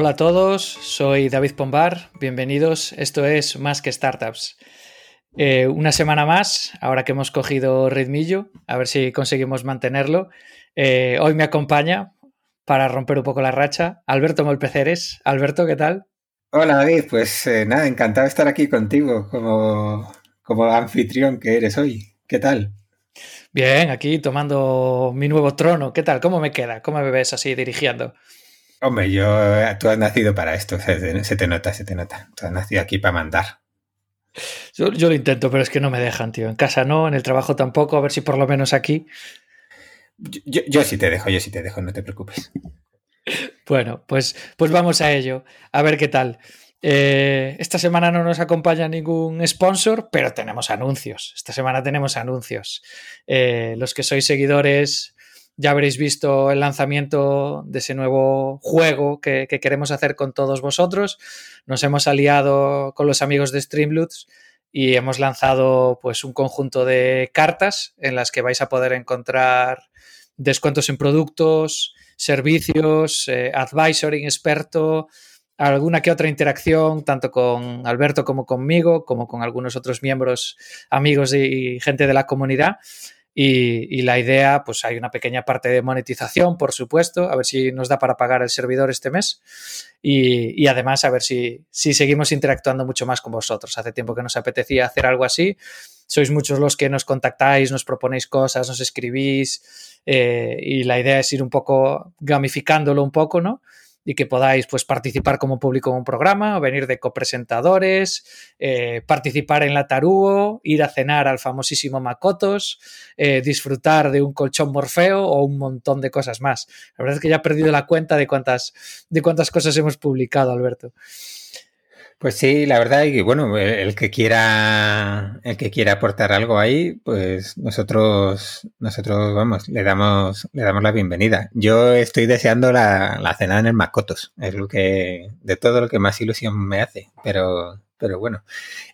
Hola a todos, soy David Pombar, bienvenidos, esto es Más que Startups. Eh, una semana más, ahora que hemos cogido ritmillo, a ver si conseguimos mantenerlo. Eh, hoy me acompaña, para romper un poco la racha, Alberto Molpeceres. Alberto, ¿qué tal? Hola David, pues eh, nada, encantado de estar aquí contigo como, como anfitrión que eres hoy. ¿Qué tal? Bien, aquí tomando mi nuevo trono. ¿Qué tal? ¿Cómo me queda? ¿Cómo me ves así dirigiendo? Hombre, yo, tú has nacido para esto, se te, nota, se te nota. Tú has nacido aquí para mandar. Yo, lo intento, pero es que no me dejan, tío. En casa no, en el trabajo tampoco, a ver si por lo menos aquí. Yo, yo, sí te dejo, yo sí te dejo, no te preocupes. Bueno, pues, pues vamos a ello, a ver qué tal. Eh, esta semana no nos acompaña ningún sponsor, pero tenemos anuncios. Esta semana tenemos anuncios. Eh, los que sois seguidores ya habréis visto el lanzamiento de ese nuevo juego que, queremos hacer con todos vosotros. Nos hemos aliado con los amigos de Streamloots y hemos lanzado pues un conjunto de cartas en las que vais a poder encontrar descuentos en productos, servicios, eh, advisory experto, alguna que otra interacción, tanto con Alberto como conmigo, como con algunos otros miembros, amigos y gente de la comunidad. Y, la idea, pues hay una pequeña parte de monetización, por supuesto, a ver si nos da para pagar el servidor este mes. Y, además, a ver si, si, seguimos interactuando mucho más con vosotros. Hace tiempo que nos apetecía hacer algo así. Sois muchos los que nos contactáis, nos proponéis cosas, nos escribís. Eh, y la idea es ir un poco gamificándolo un poco, ¿no? Y que podáis pues, participar como público en un programa, venir de copresentadores, eh, participar en la Taruo, ir a cenar al famosísimo Makotos, eh, disfrutar de un colchón Morfeo o un montón de cosas más. La verdad es que ya he perdido la cuenta de cuántas, de cuántas cosas hemos publicado, Alberto. Pues sí, la verdad y bueno, el que quiera, el que quiera aportar algo ahí, pues nosotros, nosotros vamos, le damos, le damos la bienvenida. Yo estoy deseando la, la cena en el Macotos, es lo que, de todo lo que más ilusión me hace, pero, pero bueno.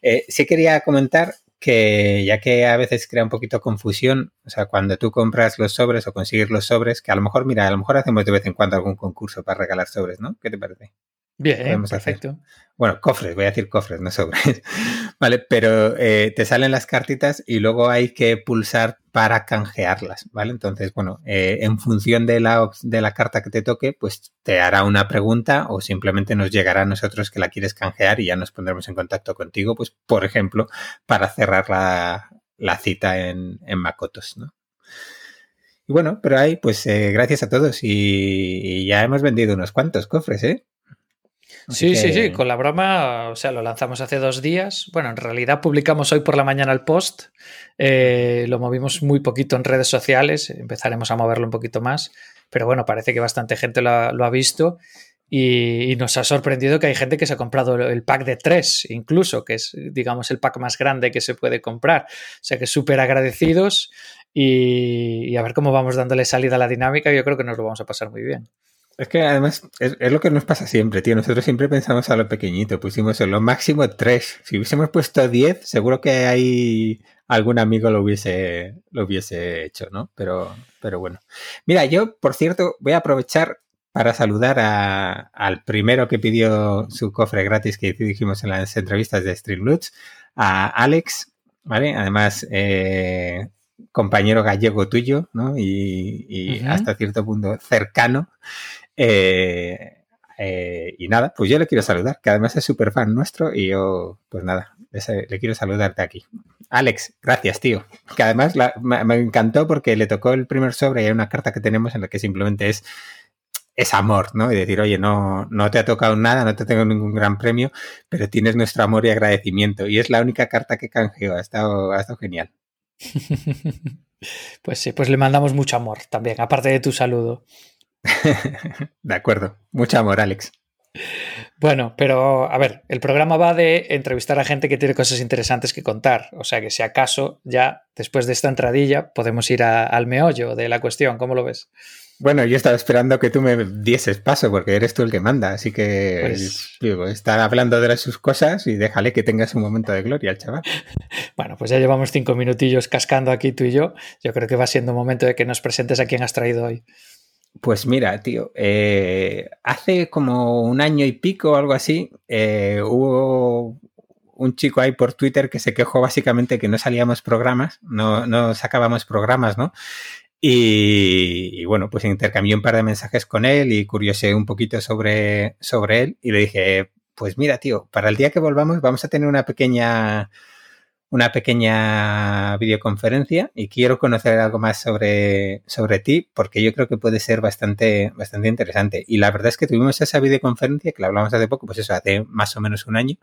Eh, sí quería comentar que ya que a veces crea un poquito confusión, o sea, cuando tú compras los sobres o consigues los sobres, que a lo mejor, mira, a lo mejor hacemos de vez en cuando algún concurso para regalar sobres, ¿no? ¿Qué te parece? Bien, perfecto. Bueno, cofres, voy a decir cofres, no sobres. vale, pero eh, te salen las cartitas y luego hay que pulsar para canjearlas, ¿vale? Entonces, bueno, eh, en función de la, de la carta que te toque, pues te hará una pregunta o simplemente nos llegará a nosotros que la quieres canjear y ya nos pondremos en contacto contigo, pues, por ejemplo, para cerrar la, cita en, en Makotos, ¿no? Y bueno, pero ahí, pues eh, gracias a todos y, ya hemos vendido unos cuantos cofres, ¿eh? Sí, sí, sí, con la broma, o sea, lo lanzamos hace dos días. Bueno, en realidad publicamos hoy por la mañana el post, eh, lo movimos muy poquito en redes sociales, empezaremos a moverlo un poquito más, pero bueno, parece que bastante gente lo ha, visto y, nos ha sorprendido que hay gente que se ha comprado el pack de tres, incluso, que es, digamos, el pack más grande que se puede comprar. O sea que súper agradecidos y, y a ver cómo vamos dándole salida a la dinámica, yo creo que nos lo vamos a pasar muy bien. Es que además es, lo que nos pasa siempre, tío. Nosotros siempre pensamos a lo pequeñito. Pusimos en lo máximo tres. Si hubiésemos puesto diez, seguro que hay algún amigo lo hubiese, lo hubiese hecho, ¿no? Pero, pero bueno. Mira, yo, por cierto, voy a aprovechar para saludar al primero que pidió su cofre gratis que dijimos en las entrevistas de Streamloots, a Alex, ¿vale? Además, eh, compañero gallego tuyo, ¿no? Y, hasta cierto punto cercano. Eh, eh, y nada, pues yo le quiero saludar, que además es súper fan nuestro y yo, pues nada, le quiero saludarte aquí. Alex, gracias, tío. Que además me, encantó porque le tocó el primer sobre y hay una carta que tenemos en la que simplemente es, es amor, ¿no? Y decir, oye, no, no te ha tocado nada, no te tengo ningún gran premio, pero tienes nuestro amor y agradecimiento. Y es la única carta que canjeo, ha estado, ha estado genial. Pues sí, pues le mandamos mucho amor también, aparte de tu saludo. de acuerdo, mucho amor, Alex. Bueno, pero a ver, el programa va de entrevistar a gente que tiene cosas interesantes que contar. O sea que si acaso ya después de esta entradilla podemos ir al meollo de la cuestión. ¿Cómo lo ves? Bueno, yo estaba esperando que tú me dieses paso porque eres tú el que manda, así que pues... digo, está hablando de sus cosas y déjale que tengas un momento de gloria, chaval. Bueno, pues ya llevamos cinco minutillos cascando aquí tú y yo. Yo creo que va siendo momento de que nos presentes a quién has traído hoy. Pues mira, tío, eh, hace como un año y pico o algo así, eh, hubo un chico ahí por Twitter que se quejó básicamente que no salíamos programas, no, no sacábamos programas, ¿no? Y, bueno, pues intercambié un par de mensajes con él y curiosé un poquito sobre, sobre él y le dije, pues mira, tío, para el día que volvamos vamos a tener una pequeña una pequeña videoconferencia y quiero conocer algo más sobre, sobre ti porque yo creo que puede ser bastante, bastante interesante. Y la verdad es que tuvimos esa videoconferencia que la hablamos hace poco, pues eso, hace más o menos un año.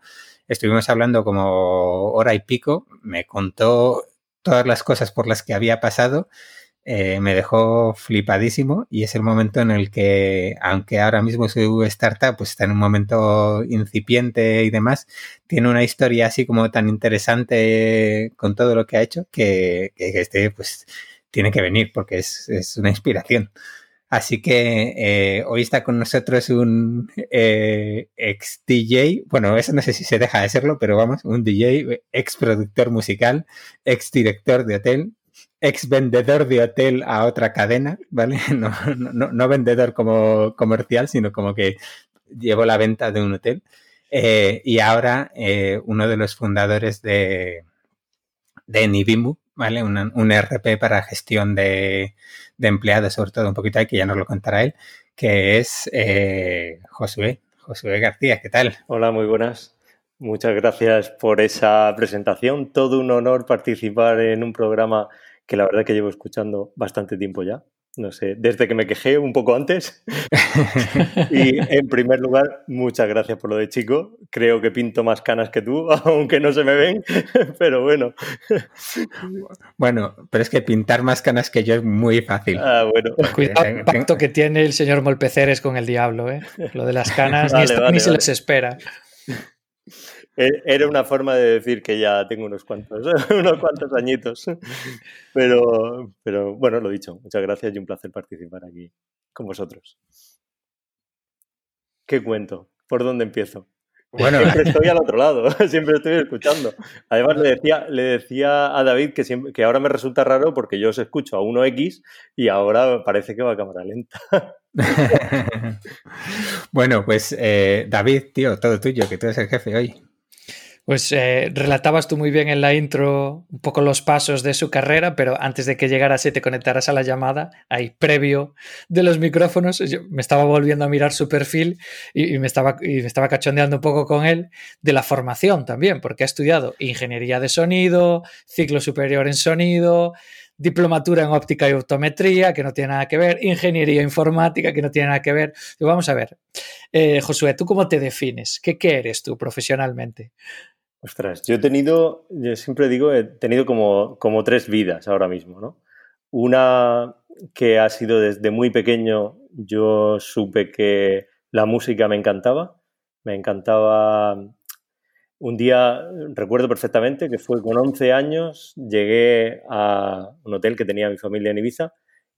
Estuvimos hablando como hora y pico, me contó todas las cosas por las que había pasado eh, me dejó flipadísimo y es el momento en el que, aunque ahora mismo su startup pues está en un momento incipiente y demás, tiene una historia así como tan interesante con todo lo que ha hecho que, que este pues tiene que venir porque es, es una inspiración. Así que eh, hoy está con nosotros un eh, ex DJ, bueno, eso no sé si se deja de serlo, pero vamos, un DJ, ex productor musical, ex director de hotel, ex vendedor de hotel a otra cadena, ¿vale? No, no, no vendedor como comercial, sino como que llevo la venta de un hotel. Eh, y ahora eh, uno de los fundadores de, de Nibimu, ¿vale? Un, un RP para gestión de, de, empleados, sobre todo un poquito ahí, que ya nos lo contará él, que es eh, Josué. Josué García, ¿qué tal? Hola, muy buenas. Muchas gracias por esa presentación. Todo un honor participar en un programa que la verdad que llevo escuchando bastante tiempo ya. No sé, desde que me quejé un poco antes. y en primer lugar, muchas gracias por lo de chico. Creo que pinto más canas que tú, aunque no se me ven, pero bueno. Bueno, pero es que pintar más canas que yo es muy fácil. Ah, bueno. Cuidado el pacto que tiene el señor Molpeceres con el diablo, ¿eh? Lo de las canas vale, ni, vale, ni vale. se les espera. E-, era una forma de decir que ya tengo unos cuantos, unos cuantos añitos. Pero, pero bueno, lo dicho, muchas gracias y un placer participar aquí con vosotros. ¿Qué cuento? ¿Por dónde empiezo? Bueno. Siempre estoy al otro lado, siempre estoy escuchando. Además, le decía, le decía a David que, siempre, que ahora me resulta raro porque yo os escucho a 1X y ahora parece que va a cámara lenta. bueno, pues eh, David, tío, todo tuyo, que tú eres el jefe hoy. Pues eh, relatabas tú muy bien en la intro un poco los pasos de su carrera, pero antes de que llegaras y te conectaras a la llamada, ahí previo de los micrófonos, yo me estaba volviendo a mirar su perfil y, me estaba, y me estaba cachondeando un poco con él de la formación también, porque ha estudiado ingeniería de sonido, ciclo superior en sonido, diplomatura en óptica y optometría, que no tiene nada que ver, ingeniería informática, que no tiene nada que ver. Vamos a ver, eh, Josué, ¿tú cómo te defines? ¿Qué, ¿Qué eres tú profesionalmente? Ostras, yo he tenido, yo siempre digo, he tenido como, como tres vidas ahora mismo, ¿no? Una que ha sido desde muy pequeño, yo supe que la música me encantaba, me encantaba un día, recuerdo perfectamente que fue con 11 años, llegué a un hotel que tenía mi familia en Ibiza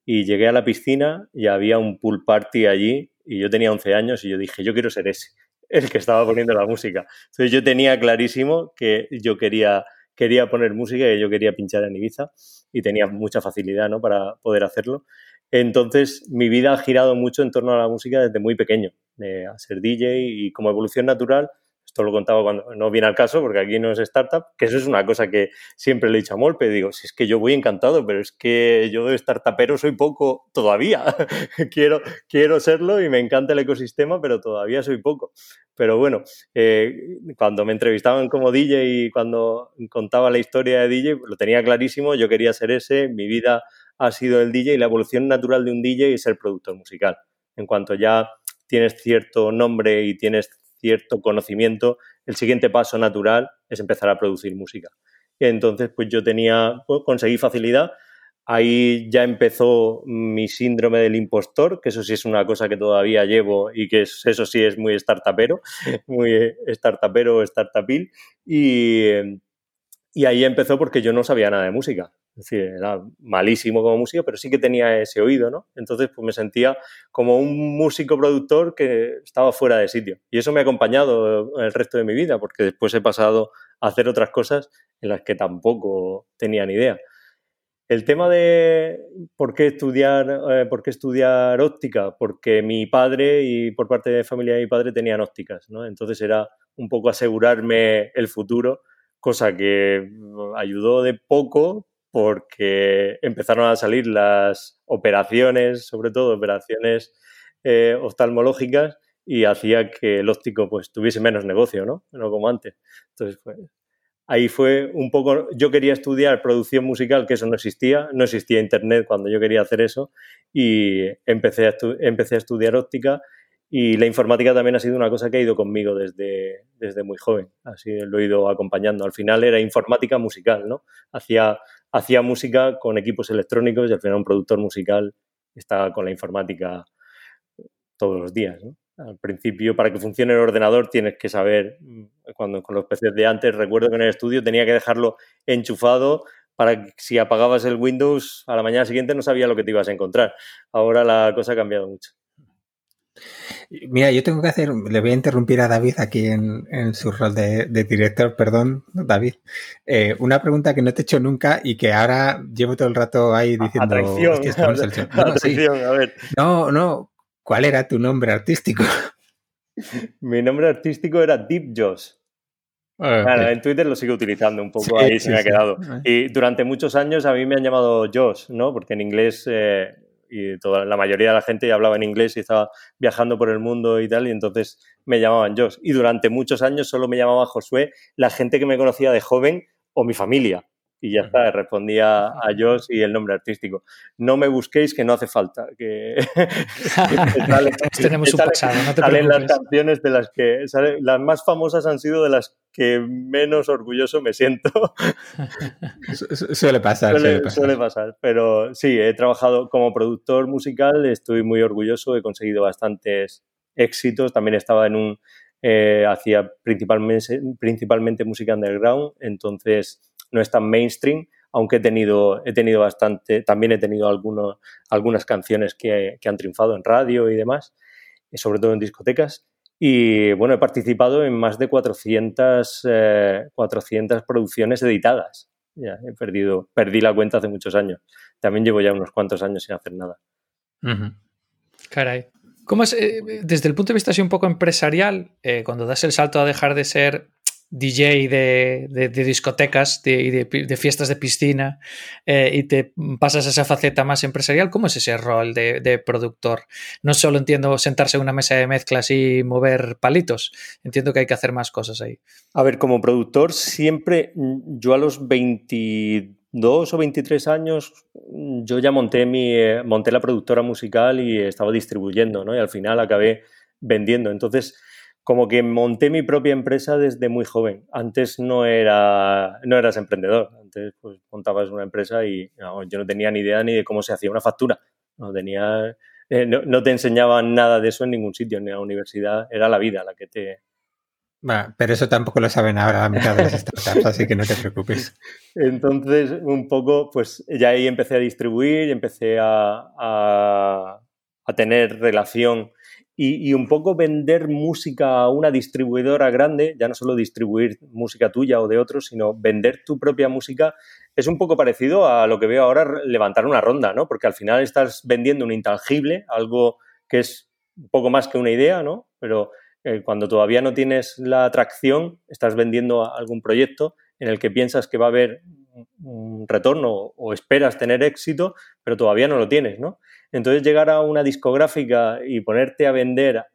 y llegué a la piscina y había un pool party allí y yo tenía 11 años y yo dije, yo quiero ser ese el que estaba poniendo la música. Entonces yo tenía clarísimo que yo quería, quería poner música y yo quería pinchar en Ibiza y tenía mucha facilidad ¿no? para poder hacerlo. Entonces mi vida ha girado mucho en torno a la música desde muy pequeño, eh, a ser DJ y como evolución natural esto lo contaba cuando no viene al caso, porque aquí no es startup, que eso es una cosa que siempre le he dicho a Molpe. Digo, si es que yo voy encantado, pero es que yo de startupero soy poco todavía. quiero, quiero serlo y me encanta el ecosistema, pero todavía soy poco. Pero bueno, eh, cuando me entrevistaban como DJ y cuando contaba la historia de DJ, lo tenía clarísimo, yo quería ser ese, mi vida ha sido el DJ y la evolución natural de un DJ es ser productor musical. En cuanto ya tienes cierto nombre y tienes cierto conocimiento, el siguiente paso natural es empezar a producir música. Entonces, pues yo tenía, pues, conseguí facilidad. Ahí ya empezó mi síndrome del impostor, que eso sí es una cosa que todavía llevo y que es, eso sí es muy startupero, muy startupero, startupil. Y, y ahí empezó porque yo no sabía nada de música. Es decir, era malísimo como músico, pero sí que tenía ese oído, ¿no? Entonces, pues me sentía como un músico productor que estaba fuera de sitio. Y eso me ha acompañado el resto de mi vida, porque después he pasado a hacer otras cosas en las que tampoco tenía ni idea. El tema de por qué estudiar, eh, por qué estudiar óptica, porque mi padre y por parte de familia de mi padre tenían ópticas, ¿no? Entonces era un poco asegurarme el futuro, cosa que ayudó de poco porque empezaron a salir las operaciones, sobre todo operaciones eh, oftalmológicas, y hacía que el óptico pues tuviese menos negocio, ¿no? No como antes. Entonces, pues, ahí fue un poco, yo quería estudiar producción musical, que eso no existía, no existía internet cuando yo quería hacer eso, y empecé a, empecé a estudiar óptica y la informática también ha sido una cosa que ha ido conmigo desde, desde muy joven, así lo he ido acompañando. Al final era informática musical, ¿no? Hacía, hacía música con equipos electrónicos y al final un productor musical está con la informática todos los días. Al principio, para que funcione el ordenador, tienes que saber, mm, cuando con los PCs de antes, recuerdo que en el estudio tenía que dejarlo enchufado para que si apagabas el Windows a la mañana siguiente no sabía lo que te ibas a encontrar. Ahora la cosa ha cambiado mucho. Mira, yo tengo que hacer, le voy a interrumpir a David aquí en, su rol de, director, perdón, David. Eh, una pregunta que no te he hecho nunca y que ahora llevo todo el rato ahí diciendo. Atracción, no, a ver. No, no, ¿Cuál era tu nombre artístico? Mi nombre artístico era Deep Josh. Ah, en Twitter lo sigo utilizando un poco, ahí se me ha quedado. Ah. Y durante muchos años a mí me han llamado Josh, ¿no? Porque en inglés, eh, y toda la mayoría de la gente hablaba en inglés y estaba viajando por el mundo y tal, y entonces me llamaban Josh. Y durante muchos años solo me llamaba Josué la gente que me conocía de joven o mi familia y ya está, respondía a Josh y el nombre artístico. No me busquéis que no hace falta, que, tenemos un pasado, no te salen las canciones de las que las más famosas han sido de las que menos orgulloso me siento. suele, pasar, suele, pasar, suele pasar. Pero sí, he trabajado como productor musical, estoy muy orgulloso, he conseguido bastantes éxitos. También estaba en un eh, hacía principalmente, principalmente música underground, entonces no es tan mainstream, aunque he tenido, he tenido bastante, también he tenido algunos, algunas canciones que, han triunfado en radio y demás, sobre todo en discotecas. Y bueno, he participado en más de 400, 400 eh, producciones editadas. Ya, he perdido, perdí la cuenta hace muchos años. También llevo ya unos cuantos años sin hacer nada. Caray. ¿Cómo es, eh, desde el punto de vista así un poco empresarial, eh, cuando das el salto a dejar de ser DJ de, discotecas y de, fiestas de piscina eh, y te pasas a esa faceta más empresarial, ¿cómo es ese rol de, productor? No solo entiendo sentarse en una mesa de mezclas y mover palitos, entiendo que hay que hacer más cosas ahí. A ver, como productor siempre, yo a los 22 o 23 años, yo ya monté, mi, eh, monté la productora musical y estaba distribuyendo, ¿no? Y al final acabé vendiendo. Entonces, como que monté mi propia empresa desde muy joven. Antes no, era, no eras emprendedor, antes pues montabas una empresa y yo no tenía ni idea ni de cómo se hacía una factura. No, tenía, eh, no, te enseñaban nada de eso en ningún sitio, ni en la universidad, era la vida la que te... pero eso tampoco lo saben ahora la mitad de las startups, así que no te preocupes. Entonces, un poco, pues ya ahí empecé a distribuir, empecé a, a, a tener relación y, un poco vender música a una distribuidora grande, ya no solo distribuir música tuya o de otros, sino vender tu propia música, es un poco parecido a lo que veo ahora levantar una ronda, ¿no? Porque al final estás vendiendo un intangible, algo que es un poco más que una idea, ¿no? Pero eh, cuando todavía no tienes la atracción, estás vendiendo algún proyecto en el que piensas que va a haber un retorno o esperas tener éxito, pero todavía no lo tienes, ¿no? Entonces llegar a una discográfica y ponerte a vender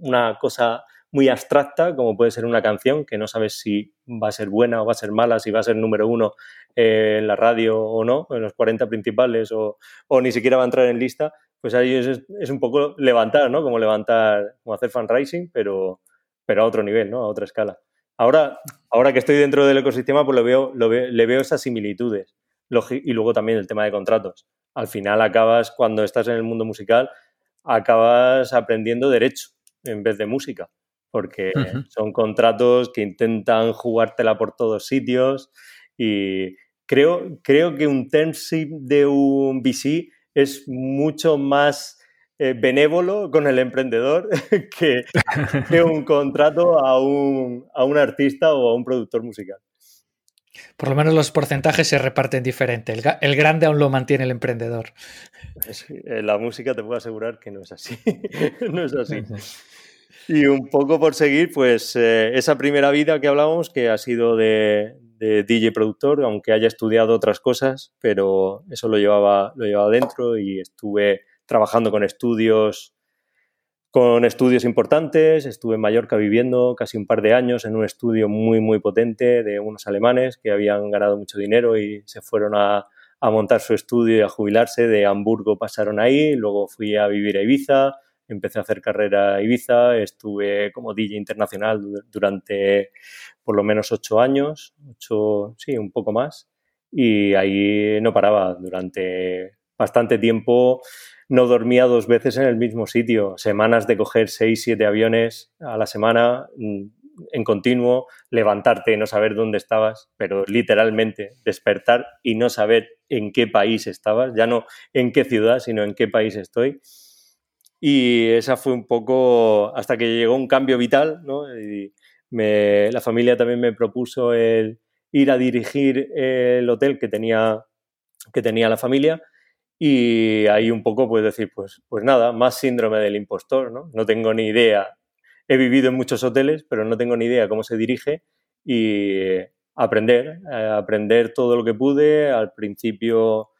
una cosa muy abstracta, como puede ser una canción, que no sabes si va a ser buena o va a ser mala, si va a ser número uno eh, en la radio o no, en los 40 principales, o, ni siquiera va a entrar en lista, pues ahí es, un poco levantar, ¿no? Como levantar, como hacer fundraising, pero, pero a otro nivel, ¿no? A otra escala. Ahora, ahora que estoy dentro del ecosistema, pues lo veo, lo le veo esas similitudes. Y luego también el tema de contratos al final acabas, cuando estás en el mundo musical, acabas aprendiendo derecho en vez de música, porque son contratos que intentan jugártela por todos sitios y creo, creo que un termship de un VC es mucho más eh, benévolo con el emprendedor que, que un contrato a un, a un artista o a un productor musical. Por lo menos los porcentajes se reparten diferente. El, grande aún lo mantiene el emprendedor. En la música te puedo asegurar que no es así. no es así. Y un poco por seguir, pues eh, esa primera vida que hablábamos, que ha sido de, DJ productor, aunque haya estudiado otras cosas, pero eso lo llevaba, lo llevaba dentro y estuve trabajando con estudios con estudios importantes. Estuve en Mallorca viviendo casi un par de años en un estudio muy, muy potente de unos alemanes que habían ganado mucho dinero y se fueron a, montar su estudio y a jubilarse. De Hamburgo pasaron ahí, luego fui a vivir a Ibiza, empecé a hacer carrera a Ibiza, estuve como DJ internacional durante por lo menos ocho años, ocho, sí, un poco más, y ahí no paraba durante bastante tiempo no dormía dos veces en el mismo sitio, semanas de coger seis, siete aviones a la semana mm, en continuo, levantarte y no saber dónde estabas, pero literalmente despertar y no saber en qué país estabas, ya no en qué ciudad, sino en qué país estoy. Y esa fue un poco hasta que llegó un cambio vital, ¿no? Y la familia también me propuso el ir a dirigir el hotel que tenía, que tenía la familia y ahí un poco puedes decir, pues, pues nada, más síndrome del impostor, ¿no? No tengo ni idea. He vivido en muchos hoteles, pero no tengo ni idea cómo se dirige y aprender, eh, aprender todo lo que pude. Al principio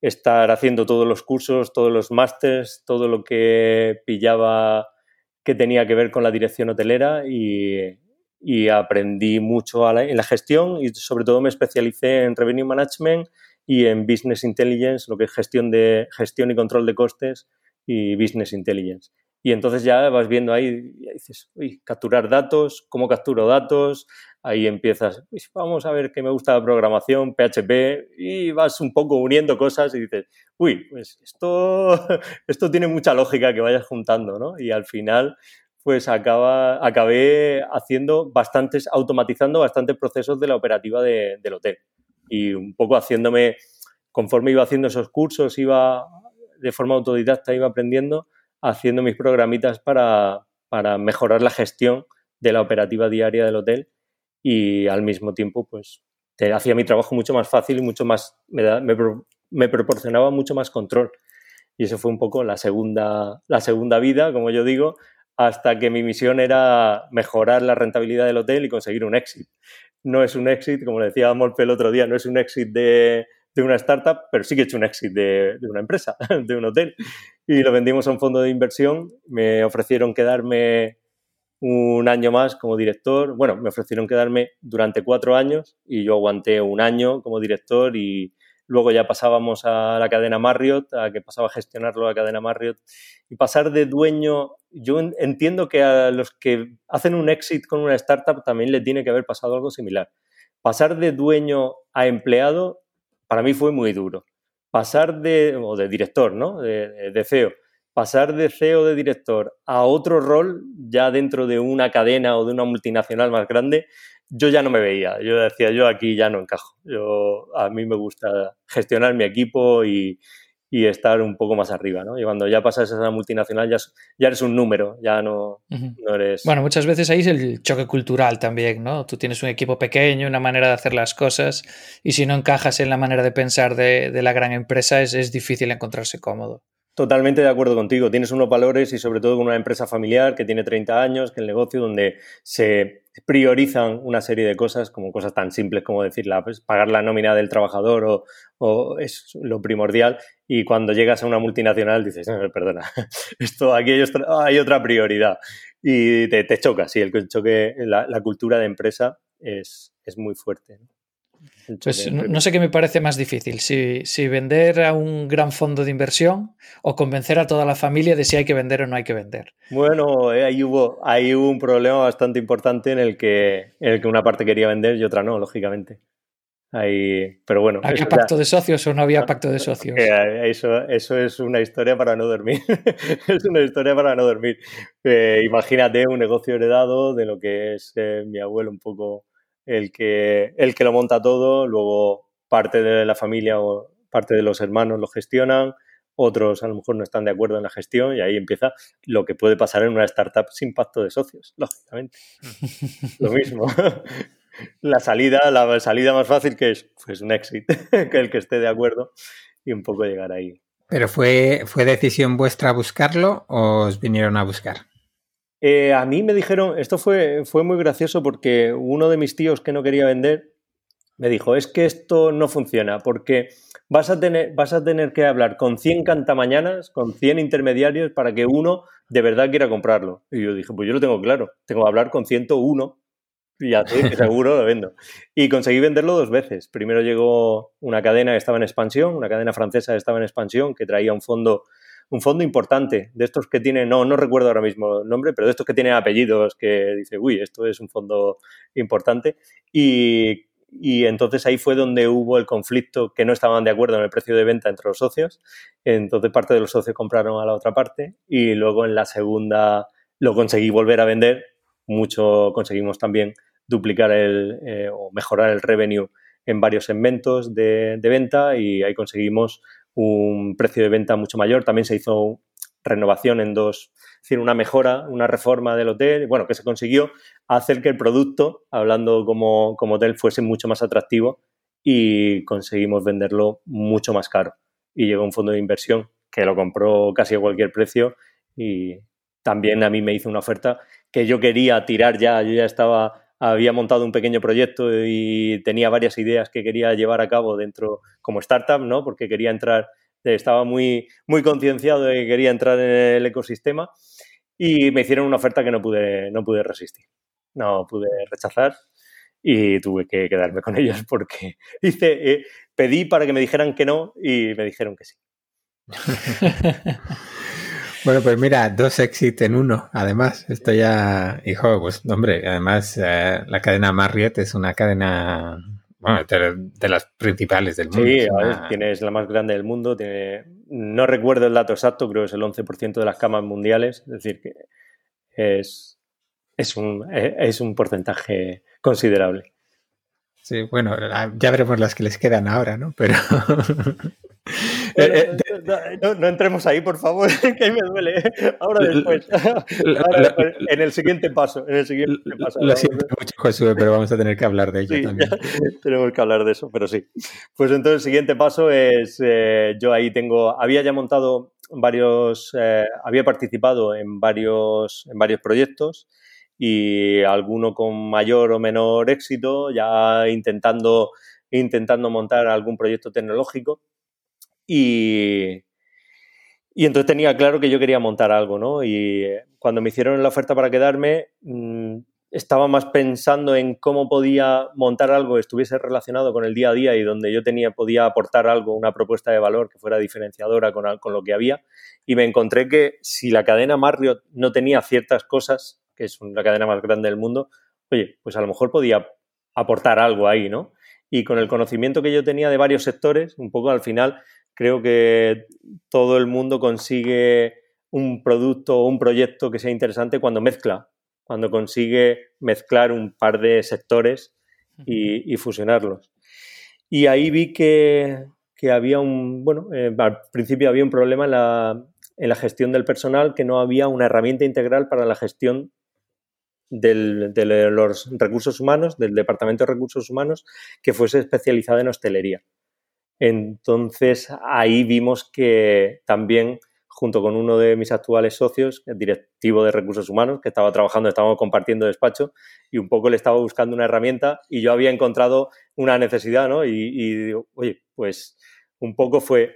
estar haciendo todos los cursos, todos los másters, todo lo que pillaba que tenía que ver con la dirección hotelera y, y aprendí mucho en la gestión y sobre todo me especialicé en revenue management y en Business Intelligence, lo que es gestión, de, gestión y control de costes y Business Intelligence. Y entonces ya vas viendo ahí, y dices, uy, capturar datos, cómo capturo datos, ahí empiezas, vamos a ver qué me gusta la programación, PHP, y vas un poco uniendo cosas y dices, uy, pues esto, esto tiene mucha lógica que vayas juntando, ¿no? Y al final, pues acaba, acabé haciendo bastantes, automatizando bastantes procesos de la operativa del hotel y un poco haciéndome, conforme iba haciendo esos cursos, iba de forma autodidacta, iba aprendiendo, haciendo mis programitas para, para mejorar la gestión de la operativa diaria del hotel y al mismo tiempo, pues, te hacía mi trabajo mucho más fácil y mucho más, me, proporcionaba mucho más control. Y eso fue un poco la segunda, la segunda vida, como yo digo, hasta que mi misión era mejorar la rentabilidad del hotel y conseguir un éxito no es un exit, como le decía Molpe el otro día, no es un exit de, una startup, pero sí que he hecho un exit de, una empresa, de un hotel. Y lo vendimos a un fondo de inversión. Me ofrecieron quedarme un año más como director. Bueno, me ofrecieron quedarme durante cuatro años y yo aguanté un año como director y luego ya pasábamos a la cadena Marriott, a que pasaba a gestionarlo la cadena Marriott y pasar de dueño yo entiendo que a los que hacen un exit con una startup también le tiene que haber pasado algo similar. Pasar de dueño a empleado para mí fue muy duro. Pasar de, o de director, ¿no? De, CEO. Pasar de CEO de director a otro rol ya dentro de una cadena o de una multinacional más grande, yo ya no me veía. Yo decía, yo aquí ya no encajo. Yo, a mí me gusta gestionar mi equipo y, y estar un poco más arriba, ¿no? Y cuando ya pasas a esa multinacional ya, ya eres un número, ya no, no, eres... Bueno, muchas veces ahí es el choque cultural también, ¿no? Tú tienes un equipo pequeño, una manera de hacer las cosas y si no encajas en la manera de pensar de, de la gran empresa es, es difícil encontrarse cómodo. Totalmente de acuerdo contigo. Tienes unos valores y sobre todo con una empresa familiar que tiene 30 años, que el negocio donde se priorizan una serie de cosas, como cosas tan simples como decir pues, pagar la nómina del trabajador o, es lo primordial. Y cuando llegas a una multinacional dices, perdona, esto aquí hay, otra prioridad. Y te, choca, sí, el choque, la, la cultura de empresa es, es muy fuerte. Pues no, sé qué me parece más difícil, si, vender a un gran fondo de inversión o convencer a toda la familia de si hay que vender o no hay que vender. Bueno, eh, ahí, hubo, ahí hubo un problema bastante importante en el, que, el que una parte quería vender y otra no, lógicamente. Ahí, pero bueno. ¿Había pacto de socios o no había pacto de socios? Eso, eso es una historia para no dormir. es una historia para no dormir. Eh, imagínate un negocio heredado de lo que es eh, mi abuelo un poco el que, el que lo monta todo, luego parte de la familia o parte de los hermanos lo gestionan, otros a lo mejor no están de acuerdo en la gestión y ahí empieza lo que puede pasar en una startup sin pacto de socios, lógicamente. lo mismo. la salida, la salida más fácil que es pues un exit, que el que esté de acuerdo y un poco llegar ahí. ¿Pero fue, fue decisión vuestra buscarlo o os vinieron a buscar? Eh, a mí me dijeron, esto fue, fue muy gracioso porque uno de mis tíos que no quería vender me dijo, es que esto no funciona porque vas a tener, vas a tener que hablar con 100 cantamañanas, con 100 intermediarios para que uno de verdad quiera comprarlo. Y yo dije, pues yo lo tengo claro, tengo que hablar con 101 y así que seguro lo vendo. Y conseguí venderlo dos veces. Primero llegó una cadena que estaba en expansión, una cadena francesa que estaba en expansión, que traía un fondo un fondo importante, de estos que tiene, no, no recuerdo ahora mismo el nombre, pero de estos que tienen apellidos, que dice, uy, esto es un fondo importante. Y, y entonces ahí fue donde hubo el conflicto, que no estaban de acuerdo en el precio de venta entre los socios. Entonces parte de los socios compraron a la otra parte y luego en la segunda lo conseguí volver a vender. Mucho conseguimos también duplicar el, eh, o mejorar el revenue en varios segmentos de, de, venta y ahí conseguimos un precio de venta mucho mayor. También se hizo renovación en dos, es decir, una mejora, una reforma del hotel, bueno, que se consiguió hacer que el producto, hablando como, como hotel, fuese mucho más atractivo y conseguimos venderlo mucho más caro. Y llegó un fondo de inversión que lo compró casi a cualquier precio y también a mí me hizo una oferta que yo quería tirar ya, yo ya estaba había montado un pequeño proyecto y tenía varias ideas que quería llevar a cabo dentro como startup, ¿no? Porque quería entrar, estaba muy, muy concienciado de que quería entrar en el ecosistema y me hicieron una oferta que no pude, no pude resistir, no pude rechazar y tuve que quedarme con ellos porque hice, eh, pedí para que me dijeran que no y me dijeron que sí. Bueno, pues mira, dos exits en uno. Además, esto ya, hijo, pues hombre, además eh, la cadena Marriott es una cadena, bueno, de, las principales del mundo. Sí, tienes la más grande del mundo. Tiene, no recuerdo el dato exacto, creo que es el 11% de las camas mundiales. Es decir, que es, es, un, es un porcentaje considerable. Sí, bueno, ya veremos las que les quedan ahora, ¿no? Pero Eh, eh, no, entremos ahí, por favor, que ahí me duele. Ahora después. en el siguiente paso. En el siguiente paso. Lo siento mucho, Josué, pero vamos a tener que hablar de ello también. tenemos que hablar de eso, pero sí. Pues entonces el siguiente paso es, eh, yo ahí tengo, había ya montado varios, había participado en varios, en varios proyectos y alguno con mayor o menor éxito, ya intentando, intentando montar algún proyecto tecnológico y, y entonces tenía claro que yo quería montar algo, ¿no? Y cuando me hicieron la oferta para quedarme, mm, estaba más pensando en cómo podía montar algo que estuviese relacionado con el día a día y donde yo tenía, podía aportar algo, una propuesta de valor que fuera diferenciadora con, con lo que había. Y me encontré que si la cadena Marriott no tenía ciertas cosas, que es la cadena más grande del mundo, oye, pues a lo mejor podía aportar algo ahí, ¿no? Y con el conocimiento que yo tenía de varios sectores, un poco al final creo que todo el mundo consigue un producto o un proyecto que sea interesante cuando mezcla, cuando consigue mezclar un par de sectores y, fusionarlos. Y ahí vi que, había un, bueno, eh, al principio había un problema en la, en la, gestión del personal, que no había una herramienta integral para la gestión de los recursos humanos, del Departamento de Recursos Humanos, que fuese especializada en hostelería. Entonces ahí vimos que también junto con uno de mis actuales socios, el directivo de recursos humanos, que estaba trabajando, estábamos compartiendo despacho y un poco le estaba buscando una herramienta y yo había encontrado una necesidad, ¿no? Y, y digo, oye, pues un poco fue,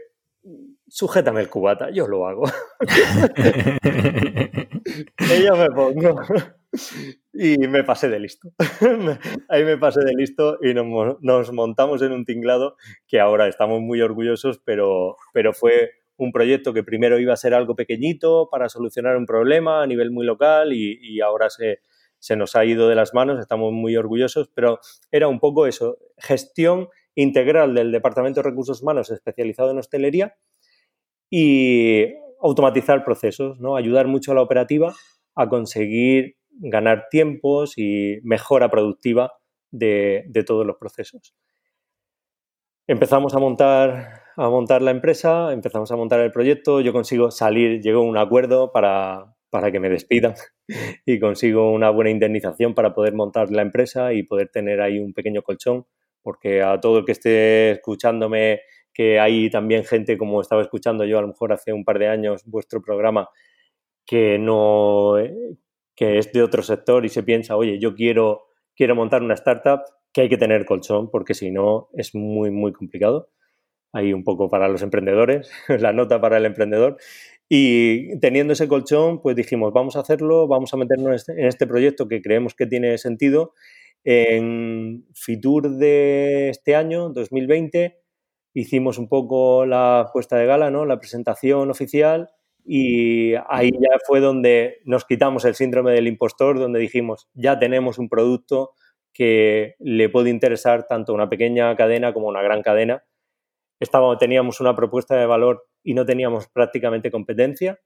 sujétame el cubata, yo lo hago. y yo me pongo. Y me pasé de listo. Ahí me pasé de listo y nos, montamos en un tinglado que ahora estamos muy orgullosos, pero, pero fue un proyecto que primero iba a ser algo pequeñito para solucionar un problema a nivel muy local y, ahora se, se nos ha ido de las manos, estamos muy orgullosos, pero era un poco eso, gestión integral del Departamento de Recursos Humanos especializado en hostelería y automatizar procesos, ¿no? ayudar mucho a la operativa a conseguir ganar tiempos y mejora productiva de, todos los procesos. Empezamos a montar, a montar la empresa, empezamos a montar el proyecto, yo consigo salir, llegó un acuerdo para, para que me despidan y consigo una buena indemnización para poder montar la empresa y poder tener ahí un pequeño colchón, porque a todo el que esté escuchándome, que hay también gente como estaba escuchando yo a lo mejor hace un par de años vuestro programa, que no que es de otro sector y se piensa, oye, yo quiero, quiero montar una startup, que hay que tener colchón, porque si no es muy, muy complicado. Ahí un poco para los emprendedores, la nota para el emprendedor. Y teniendo ese colchón, pues dijimos, vamos a hacerlo, vamos a meternos en este, este proyecto que creemos que tiene sentido. En Fitur de este año, 2020, hicimos un poco la puesta de gala, ¿no? la presentación oficial, y ahí ya fue donde nos quitamos el síndrome del impostor, donde dijimos, ya tenemos un producto que le puede interesar tanto a una pequeña cadena como a una gran cadena. Estábamos, teníamos una propuesta de valor y no teníamos prácticamente competencia.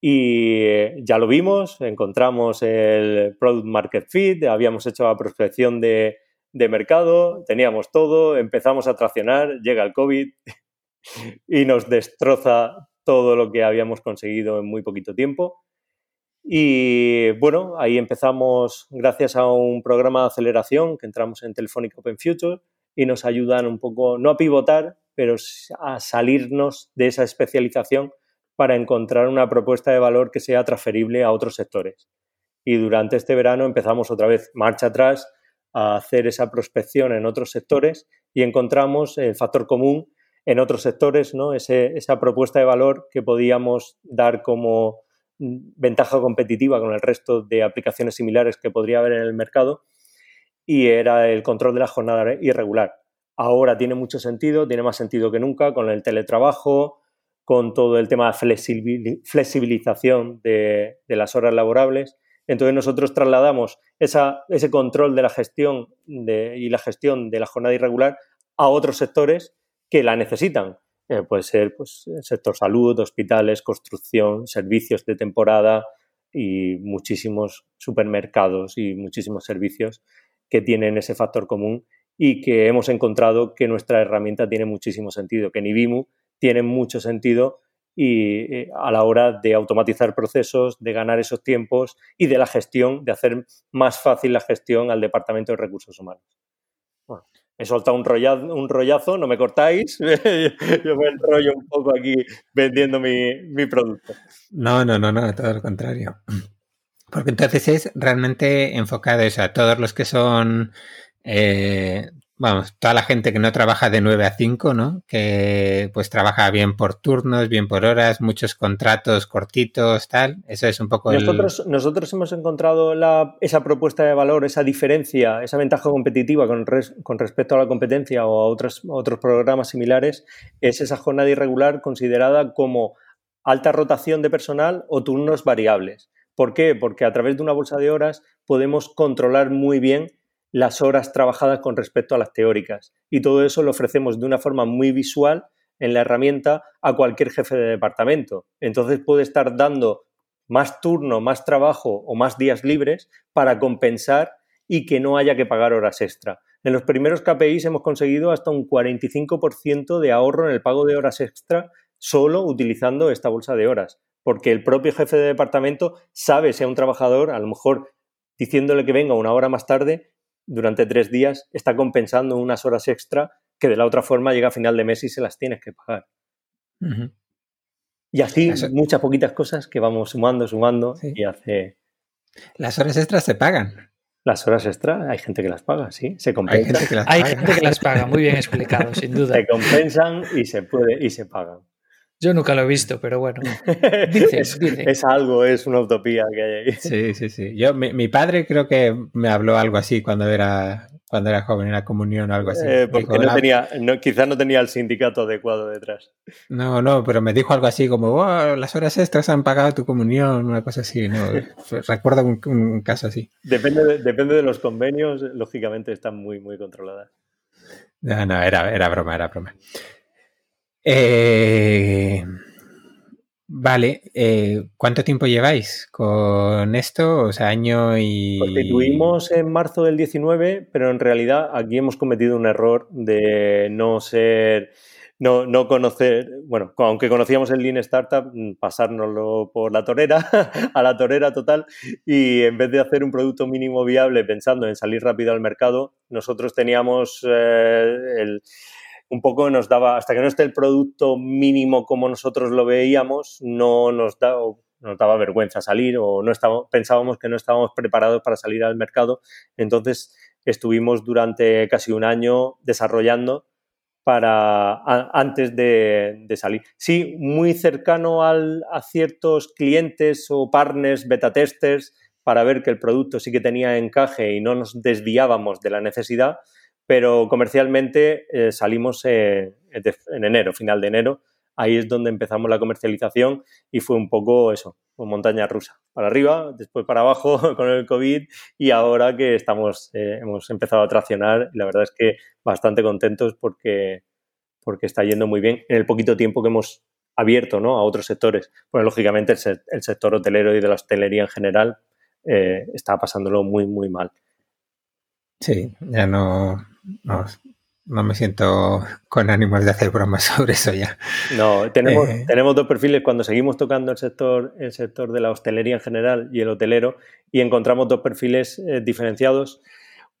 Y eh, ya lo vimos, encontramos el Product Market Fit, habíamos hecho la prospección de, de mercado, teníamos todo, empezamos a traccionar, llega el COVID y nos destroza todo lo que habíamos conseguido en muy poquito tiempo. Y bueno, ahí empezamos gracias a un programa de aceleración que entramos en Telefónica Open Future y nos ayudan un poco, no a pivotar, pero a salirnos de esa especialización para encontrar una propuesta de valor que sea transferible a otros sectores. Y durante este verano empezamos otra vez marcha atrás a hacer esa prospección en otros sectores y encontramos el factor común en otros sectores, ¿no? esa propuesta de valor que podíamos dar como ventaja competitiva con el resto de aplicaciones similares que podría haber en el mercado y era el control de la jornada irregular. Ahora tiene mucho sentido, tiene más sentido que nunca con el teletrabajo, con todo el tema de flexibilización de, las horas laborables. Entonces nosotros trasladamos ese control de la gestión y la gestión de la jornada irregular a otros sectores que la necesitan. Eh, puede ser pues, el sector salud, hospitales, construcción, servicios de temporada y muchísimos supermercados y muchísimos servicios que tienen ese factor común y que hemos encontrado que nuestra herramienta tiene muchísimo sentido, que Nibimu tiene mucho sentido y eh, a la hora de automatizar procesos, de ganar esos tiempos y de la gestión, de hacer más fácil la gestión al Departamento de Recursos Humanos he soltado un rollazo, un rollazo no me cortáis, yo me enrollo un poco aquí vendiendo mi, producto. No, no, no, no, todo lo contrario. Porque entonces es realmente enfocado eso, a todos los que son eh, vamos, toda la gente que no trabaja de 9 a 5, ¿no? Que pues trabaja bien por turnos, bien por horas, muchos contratos cortitos, tal. Eso es un poco nosotros, Nosotros hemos encontrado esa propuesta de valor, esa diferencia, esa ventaja competitiva con, con respecto a la competencia o a otros, otros programas similares, es esa jornada irregular considerada como alta rotación de personal o turnos variables. ¿Por qué? Porque a través de una bolsa de horas podemos controlar muy bien las horas trabajadas con respecto a las teóricas. Y todo eso lo ofrecemos de una forma muy visual en la herramienta a cualquier jefe de departamento. Entonces puede estar dando más turno, más trabajo o más días libres para compensar y que no haya que pagar horas extra. En los primeros KPIs hemos conseguido hasta un 45% de ahorro en el pago de horas extra solo utilizando esta bolsa de horas, porque el propio jefe de departamento sabe si a un trabajador, a lo mejor diciéndole que venga una hora más tarde, durante tres días está compensando unas horas extra que de la otra forma llega a final de mes y se las tienes que pagar. Y así muchas poquitas cosas que vamos sumando, sumando y hace... Las horas extras se pagan. Las horas extra, hay gente que las paga, sí, se compensan. Hay gente que las paga, hay gente que las paga muy bien explicado, sin duda. Se compensan y se puede y se pagan. Yo nunca lo he visto, pero bueno. es, algo, es una utopía que hay ahí. Sí, sí, sí. Yo, mi, padre creo que me habló algo así cuando era, cuando era joven, en la comunión o algo así. Eh, porque no tenía, quizás no tenía el sindicato adecuado detrás. No, no, pero me dijo algo así como, las horas extras han pagado tu comunión, una cosa así. ¿no? Recuerdo un, caso así. Depende de, depende de los convenios, lógicamente están muy, muy controladas. No, no, era, era broma, era broma. Eh, vale, eh, ¿cuánto tiempo lleváis con esto? O sea, año y... Constituimos en marzo del 19, pero en realidad aquí hemos cometido un error de no ser no, no conocer, bueno, aunque conocíamos el Lean Startup, mm, pasárnoslo por la torera, a la torera total, y en vez de hacer un producto mínimo viable pensando en salir rápido al mercado, nosotros teníamos eh, el, un poco nos daba, hasta que no esté el producto mínimo como nosotros lo veíamos, no nos, da, nos daba vergüenza salir o no estábamos, pensábamos que no estábamos preparados para salir al mercado. Entonces estuvimos durante casi un año desarrollando para antes de, salir. Sí, muy cercano al, a ciertos clientes o partners, beta testers, para ver que el producto sí que tenía encaje y no nos desviábamos de la necesidad, pero comercialmente eh, salimos en enero, final de enero. Ahí es donde empezamos la comercialización y fue un poco eso, montaña rusa. Para arriba, después para abajo con el COVID y ahora que estamos, eh, hemos empezado a traccionar, la verdad es que bastante contentos porque, porque está yendo muy bien en el poquito tiempo que hemos abierto ¿no? a otros sectores. Bueno, lógicamente el, sector hotelero y de la hostelería en general eh, está pasándolo muy, muy mal. Sí, ya no, no, me siento con ánimos de hacer bromas sobre eso ya. No, tenemos, eh. tenemos dos perfiles cuando seguimos tocando el sector, el sector de la hostelería en general y el hotelero y encontramos dos perfiles eh, diferenciados.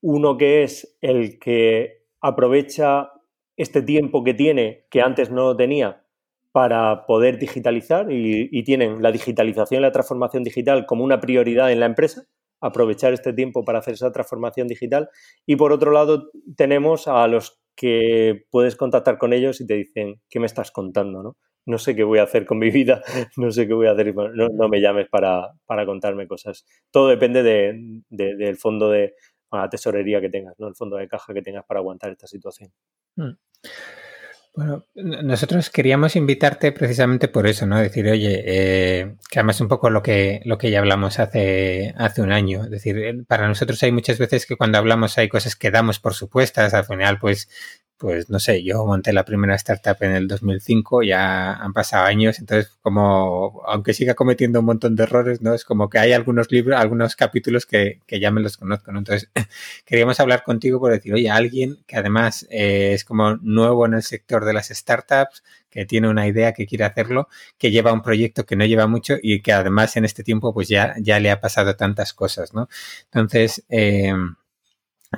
Uno que es el que aprovecha este tiempo que tiene, que antes no tenía, para poder digitalizar y, y tienen la digitalización y la transformación digital como una prioridad en la empresa aprovechar este tiempo para hacer esa transformación digital. Y por otro lado, tenemos a los que puedes contactar con ellos y te dicen, ¿qué me estás contando? No, no sé qué voy a hacer con mi vida, no sé qué voy a hacer, no, no me llames para, para, contarme cosas. Todo depende de, del fondo de la tesorería que tengas, ¿no? el fondo de caja que tengas para aguantar esta situación. Mm. Bueno, nosotros queríamos invitarte precisamente por eso, ¿no? Decir, oye, eh, que además un poco lo que, lo que ya hablamos hace, hace un año. Es decir, eh, para nosotros hay muchas veces que cuando hablamos hay cosas que damos por supuestas, al final pues pues no sé, yo monté la primera startup en el 2005, ya han pasado años, entonces como, aunque siga cometiendo un montón de errores, ¿no? Es como que hay algunos libros, algunos capítulos que, que ya me los conozco, ¿no? Entonces, queríamos hablar contigo por decir, oye, alguien que además eh, es como nuevo en el sector de las startups, que tiene una idea, que quiere hacerlo, que lleva un proyecto que no lleva mucho y que además en este tiempo pues ya, ya le ha pasado tantas cosas, ¿no? Entonces, eh,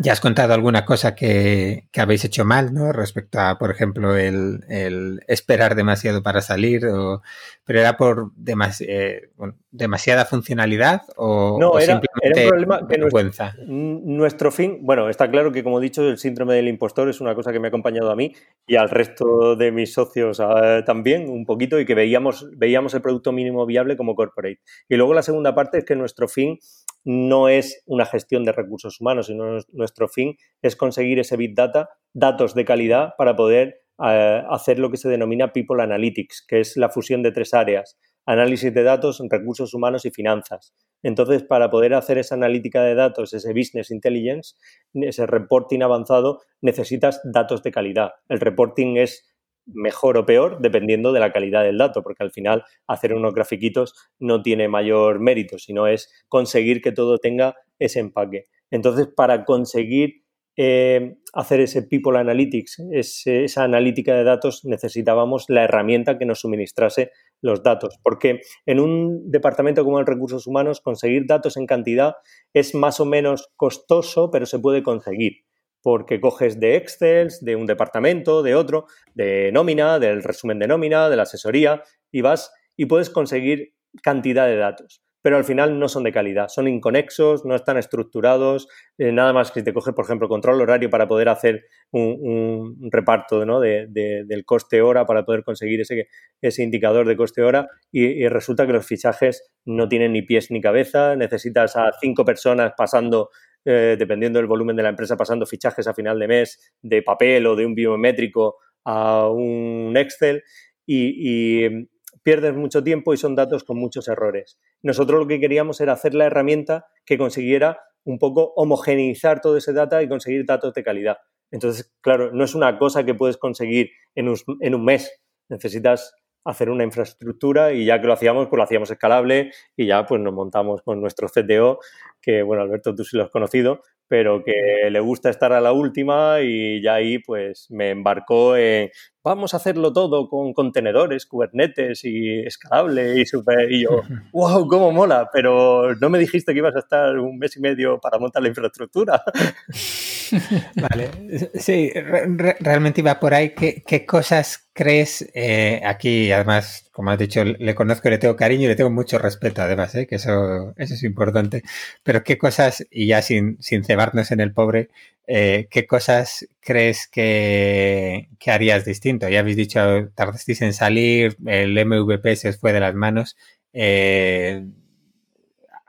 ya has contado alguna cosa que, que, habéis hecho mal, ¿no? Respecto a, por ejemplo, el, el esperar demasiado para salir, o, pero era por demas, eh, bueno, demasiada funcionalidad o, no, era, era, un problema que nuestro, nuestro, fin, bueno, está claro que como he dicho, el síndrome del impostor es una cosa que me ha acompañado a mí y al resto de mis socios uh, también un poquito y que veíamos, veíamos el producto mínimo viable como corporate. Y luego la segunda parte es que nuestro fin no es una gestión de recursos humanos, sino nuestro fin es conseguir ese Big Data, datos de calidad para poder eh, hacer lo que se denomina People Analytics, que es la fusión de tres áreas, análisis de datos, recursos humanos y finanzas. Entonces, para poder hacer esa analítica de datos, ese business intelligence, ese reporting avanzado, necesitas datos de calidad. El reporting es mejor o peor dependiendo de la calidad del dato, porque al final hacer unos grafiquitos no tiene mayor mérito, sino es conseguir que todo tenga ese empaque. Entonces, para conseguir eh, hacer ese People Analytics, esa analítica de datos, necesitábamos la herramienta que nos suministrase los datos, porque en un departamento como el recursos humanos conseguir datos en cantidad es más o menos costoso, pero se puede conseguir porque coges de Excel, de un departamento, de otro, de nómina, del resumen de nómina, de la asesoría, y vas y puedes conseguir cantidad de datos. Pero al final no son de calidad, son inconexos, no están estructurados, eh, nada más que te coges, por ejemplo, control horario para poder hacer un, reparto ¿no? de, del coste hora, para poder conseguir ese, ese indicador de coste hora, y, y resulta que los fichajes no tienen ni pies ni cabeza, necesitas a cinco personas pasando eh, dependiendo del volumen de la empresa, pasando fichajes a final de mes de papel o de un biométrico a un Excel y, pierdes mucho tiempo y son datos con muchos errores. Nosotros lo que queríamos era hacer la herramienta que consiguiera un poco homogeneizar todo ese data y conseguir datos de calidad. Entonces, claro, no es una cosa que puedes conseguir en un, en un mes. Necesitas hacer una infraestructura y ya que lo hacíamos, pues lo hacíamos escalable y ya pues nos montamos con nuestro CTO, que bueno, Alberto, tú sí lo has conocido, pero que le gusta estar a la última y ya ahí pues me embarcó en vamos a hacerlo todo con contenedores, Kubernetes y escalable y super y yo, wow, cómo mola, pero no me dijiste que ibas a estar un mes y medio para montar la infraestructura. Vale, sí, realmente iba por ahí. ¿Qué, cosas crees eh, aquí? Además, como has dicho, le conozco, le tengo cariño y le tengo mucho respeto, además, ¿eh? que eso, eso es importante. Pero ¿qué cosas, y ya sin, sin cebarnos en el pobre, eh, ¿qué cosas crees que, que, harías distinto? Ya habéis dicho, tardasteis en salir, el MVP se fue de las manos. Eh,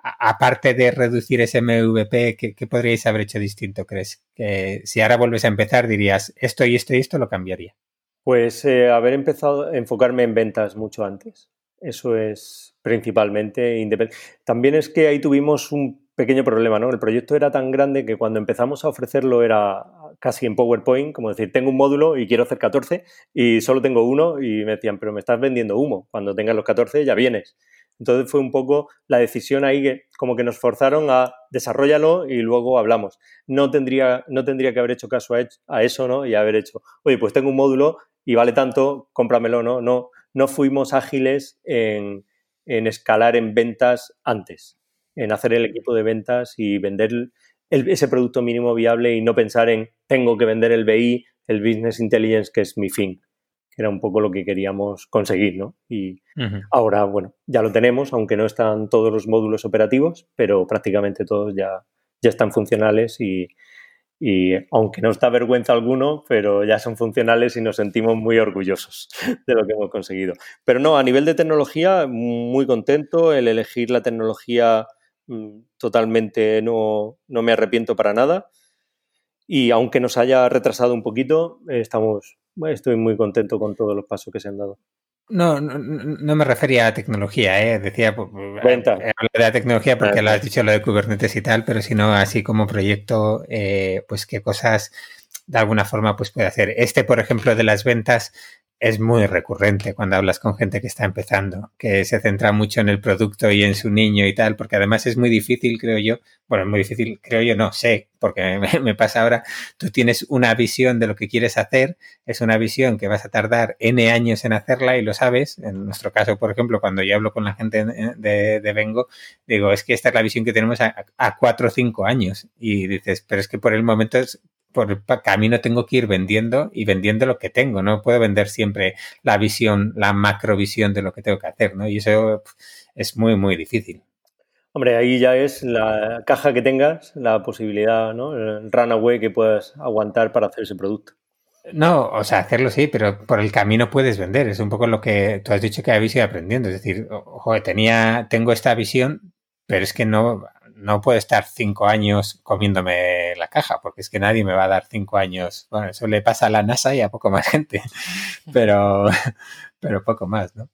aparte de reducir ese MVP, ¿qué, podríais haber hecho distinto, crees? Que si ahora vuelves a empezar, dirías, esto y esto y esto lo cambiaría. Pues eh, haber empezado a enfocarme en ventas mucho antes. Eso es principalmente independiente. También es que ahí tuvimos un pequeño problema, ¿no? El proyecto era tan grande que cuando empezamos a ofrecerlo era casi en PowerPoint, como decir, tengo un módulo y quiero hacer 14 y solo tengo uno y me decían, pero me estás vendiendo humo, cuando tengas los 14 ya vienes. Entonces fue un poco la decisión ahí que como que nos forzaron a desarrollalo y luego hablamos. No tendría, no tendría que haber hecho caso a, eso, ¿no? Y haber hecho, oye, pues tengo un módulo y vale tanto, cómpramelo, ¿no? No, no fuimos ágiles en, escalar en ventas antes, en hacer el equipo de ventas y vender ese producto mínimo viable y no pensar en tengo que vender el BI, el Business Intelligence, que es mi fin era un poco lo que queríamos conseguir, ¿no? Y ahora, bueno, ya lo tenemos, aunque no están todos los módulos operativos, pero prácticamente todos ya, ya están funcionales y, aunque no está vergüenza alguno, pero ya son funcionales y nos sentimos muy orgullosos de lo que hemos conseguido. Pero no, a nivel de tecnología, muy contento. El elegir la tecnología mm, totalmente no, no me arrepiento para nada. Y aunque nos haya retrasado un poquito, estamos estoy muy contento con todos los pasos que se han dado. No, no, me refería a tecnología, ¿eh? decía pues, Venta. de la tecnología porque lo has dicho lo de Kubernetes y tal, pero sino así como proyecto, eh, pues qué cosas de alguna forma pues puede hacer. Este, por ejemplo, de las ventas, es muy recurrente cuando hablas con gente que está empezando, que se centra mucho en el producto y en su niño y tal, porque además es muy difícil, creo yo, bueno, es muy difícil, creo yo, no sé, porque me, pasa ahora, tú tienes una visión de lo que quieres hacer, es una visión que vas a tardar N años en hacerla y lo sabes, en nuestro caso, por ejemplo, cuando yo hablo con la gente de, de Vengo, digo, es que esta es la visión que tenemos a, a cuatro o cinco años y dices, pero es que por el momento es, por camino tengo que ir vendiendo y vendiendo lo que tengo. No puedo vender siempre la visión, la macrovisión de lo que tengo que hacer, ¿no? Y eso es muy, muy difícil. Hombre, ahí ya es la caja que tengas, la posibilidad, ¿no? El runaway que puedas aguantar para hacer ese producto. No, o sea, hacerlo sí, pero por el camino puedes vender. Es un poco lo que tú has dicho que habéis ido aprendiendo. Es decir, tenía, tengo esta visión, pero es que no, no puedo estar cinco años comiéndome la caja, porque es que nadie me va a dar cinco años. Bueno, eso le pasa a la NASA y a poco más gente, pero, pero poco más, ¿no?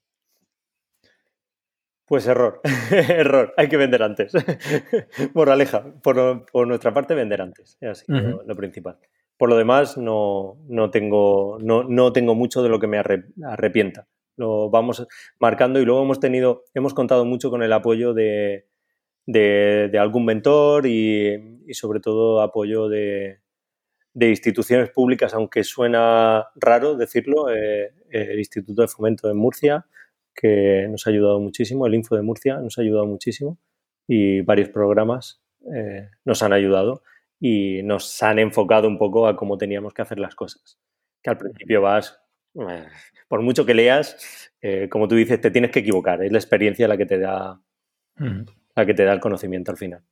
Pues error, error, hay que vender antes. Moraleja, por, por nuestra parte, vender antes, es así, lo, principal. Por lo demás, no, no, tengo, no, no tengo mucho de lo que me arrepienta. Lo vamos marcando y luego hemos tenido, hemos contado mucho con el apoyo de, de, algún mentor y, sobre todo apoyo de, instituciones públicas, aunque suena raro decirlo, eh, el Instituto de Fomento de Murcia, que nos ha ayudado muchísimo, el Info de Murcia nos ha ayudado muchísimo y varios programas eh, nos han ayudado y nos han enfocado un poco a cómo teníamos que hacer las cosas. Que al principio vas, eh, por mucho que leas, como tú dices, te tienes que equivocar, es la experiencia la que te da, la que te da el conocimiento al final.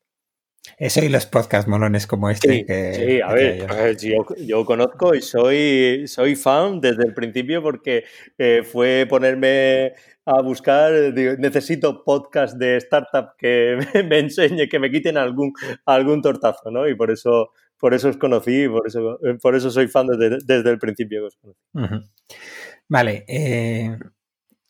Eso y los podcasts molones como este. Sí, que, sí a ver, yo, conozco y soy, soy fan desde el principio porque eh, fue ponerme a buscar, necesito podcast de startup que me, enseñe, que me quiten algún, algún tortazo, ¿no? Y por eso, por eso os conocí, por eso, por eso soy fan desde, desde el principio os conocí. Vale, eh,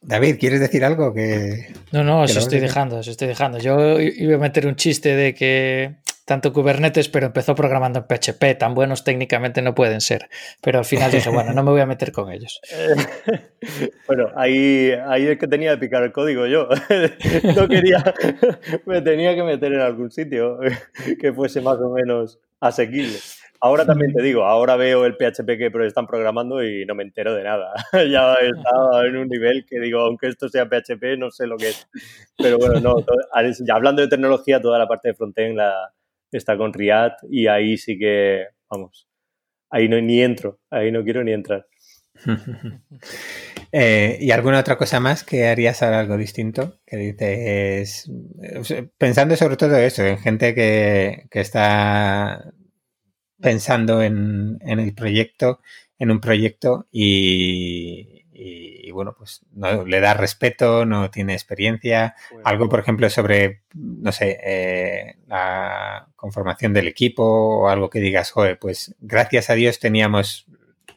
David, ¿quieres decir algo? Que, no, no, os estoy dejando, os estoy dejando. Yo iba a meter un chiste de que tanto Kubernetes, pero empezó programando en PHP, tan buenos técnicamente no pueden ser. Pero al final dije, bueno, no me voy a meter con ellos. bueno, ahí, ahí es que tenía que picar el código yo. no quería, me tenía que meter en algún sitio que fuese más o menos asequible. Ahora también te digo, ahora veo el PHP que están programando y no me entero de nada. ya estaba en un nivel que digo, aunque esto sea PHP, no sé lo que es. Pero bueno, no, hablando de tecnología, toda la parte de frontend la, está con React y ahí sí que, vamos, ahí no ni entro, ahí no quiero ni entrar. Eh, ¿Y alguna otra cosa más que harías ahora algo distinto? Que dices, pensando sobre todo eso, en gente que, que está pensando en, en, el proyecto, en un proyecto y, y, bueno, pues no le da respeto, no tiene experiencia. Algo, por ejemplo, sobre, no sé, eh, la conformación del equipo o algo que digas, joder, pues gracias a Dios teníamos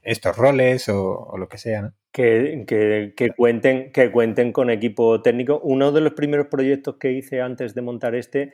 estos roles o, lo que sea, ¿no? Que, que, que, cuenten, que cuenten con equipo técnico. Uno de los primeros proyectos que hice antes de montar este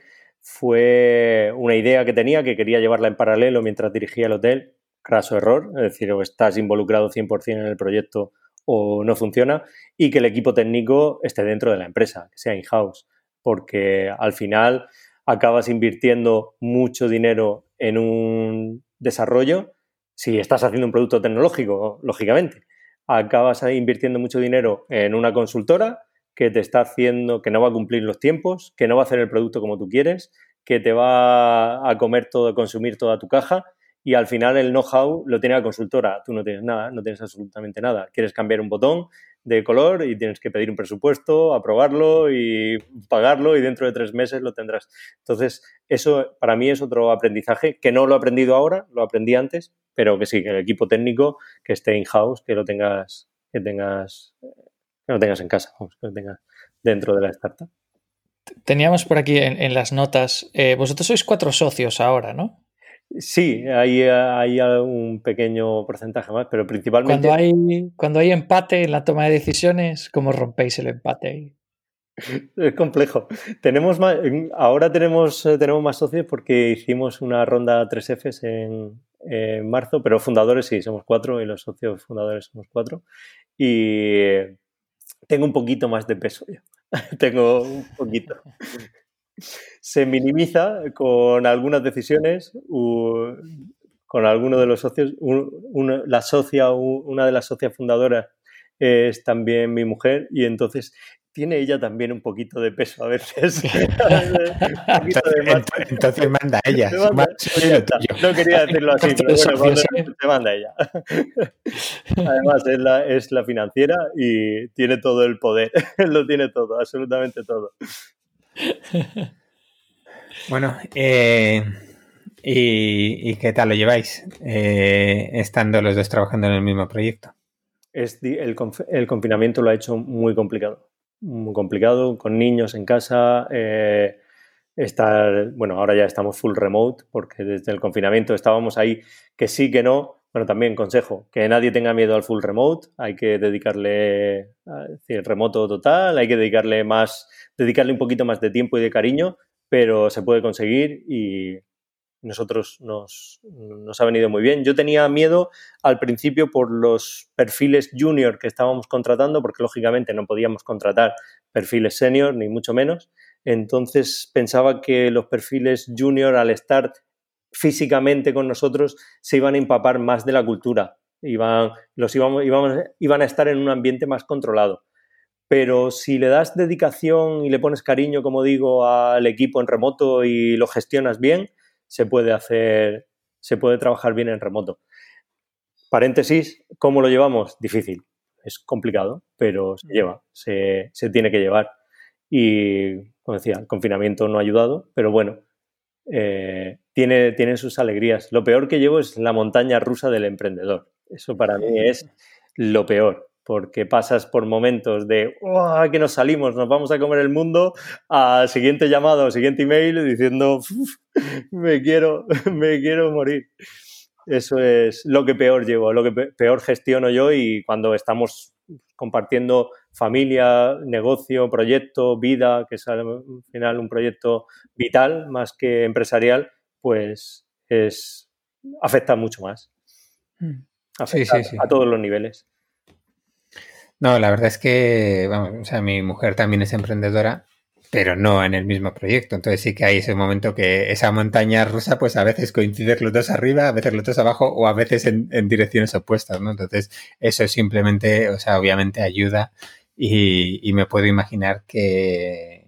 fue una idea que tenía que quería llevarla en paralelo mientras dirigía el hotel. Craso error, es decir, o estás involucrado 100% en el proyecto o no funciona, y que el equipo técnico esté dentro de la empresa, que sea in-house, porque al final acabas invirtiendo mucho dinero en un desarrollo si estás haciendo un producto tecnológico, lógicamente, acabas invirtiendo mucho dinero en una consultora que te está haciendo, que no va a cumplir los tiempos, que no va a hacer el producto como tú quieres, que te va a comer todo, a consumir toda tu caja y al final el know-how lo tiene la consultora. Tú no tienes nada, no tienes absolutamente nada. Quieres cambiar un botón de color y tienes que pedir un presupuesto, aprobarlo y pagarlo y dentro de tres meses lo tendrás. Entonces, eso para mí es otro aprendizaje que no lo he aprendido ahora, lo aprendí antes, pero que sí, que el equipo técnico que esté in-house, que lo tengas, que tengas, que lo tengas en casa, que lo tengas dentro de la startup. Teníamos por aquí en, las notas, eh, vosotros sois cuatro socios ahora, ¿no? Sí, hay, hay un pequeño porcentaje más, pero principalmente... Cuando hay, cuando hay empate en la toma de decisiones, ¿cómo rompéis el empate? Es complejo. Tenemos más, ahora tenemos, tenemos más socios porque hicimos una ronda 3Fs en, en marzo, pero fundadores sí, somos cuatro y los socios fundadores somos cuatro. Y tengo un poquito más de peso yo. tengo un poquito. Se minimiza con algunas decisiones, con alguno de los socios. la socia, una de las socias fundadoras es también mi mujer y entonces tiene ella también un poquito de peso a veces. entonces, manda ella. no quería decirlo así, pero bueno, te manda ella. Además, es la, es la financiera y tiene todo el poder. Lo tiene todo, absolutamente todo. Bueno, eh, ¿y, qué tal lo lleváis eh, estando los dos trabajando en el mismo proyecto? Es, el, el confinamiento lo ha hecho muy complicado muy complicado, con niños en casa, eh, estar, bueno, ahora ya estamos full remote porque desde el confinamiento estábamos ahí que sí, que no. Bueno, también consejo, que nadie tenga miedo al full remote, hay que dedicarle, decir, remoto total, hay que dedicarle más, dedicarle un poquito más de tiempo y de cariño, pero se puede conseguir y, nosotros nos, nos, ha venido muy bien. Yo tenía miedo al principio por los perfiles junior que estábamos contratando, porque lógicamente no podíamos contratar perfiles senior, ni mucho menos. Entonces pensaba que los perfiles junior, al estar físicamente con nosotros, se iban a empapar más de la cultura. Iban, los íbamos, iban a estar en un ambiente más controlado. Pero si le das dedicación y le pones cariño, como digo, al equipo en remoto y lo gestionas bien, se puede hacer, se puede trabajar bien en remoto. Paréntesis, ¿cómo lo llevamos? Difícil, es complicado, pero se lleva, se, tiene que llevar. Y, como decía, el confinamiento no ha ayudado, pero bueno, eh, tiene, tiene sus alegrías. Lo peor que llevo es la montaña rusa del emprendedor. Eso para mí es lo peor porque pasas por momentos de que nos salimos, nos vamos a comer el mundo, a siguiente llamado, siguiente email diciendo me quiero, me quiero morir. Eso es lo que peor llevo, lo que peor gestiono yo y cuando estamos compartiendo familia, negocio, proyecto, vida, que es al final un proyecto vital más que empresarial, pues es afecta mucho más. Mm. Afecta a todos los niveles. No, la verdad es que, vamos, o sea, mi mujer también es emprendedora pero no en el mismo proyecto. Entonces sí que hay ese momento que esa montaña rusa, pues a veces coincide los dos arriba, a veces los dos abajo o a veces en, direcciones opuestas, ¿no? Entonces eso simplemente, o sea, obviamente ayuda y, me puedo imaginar que,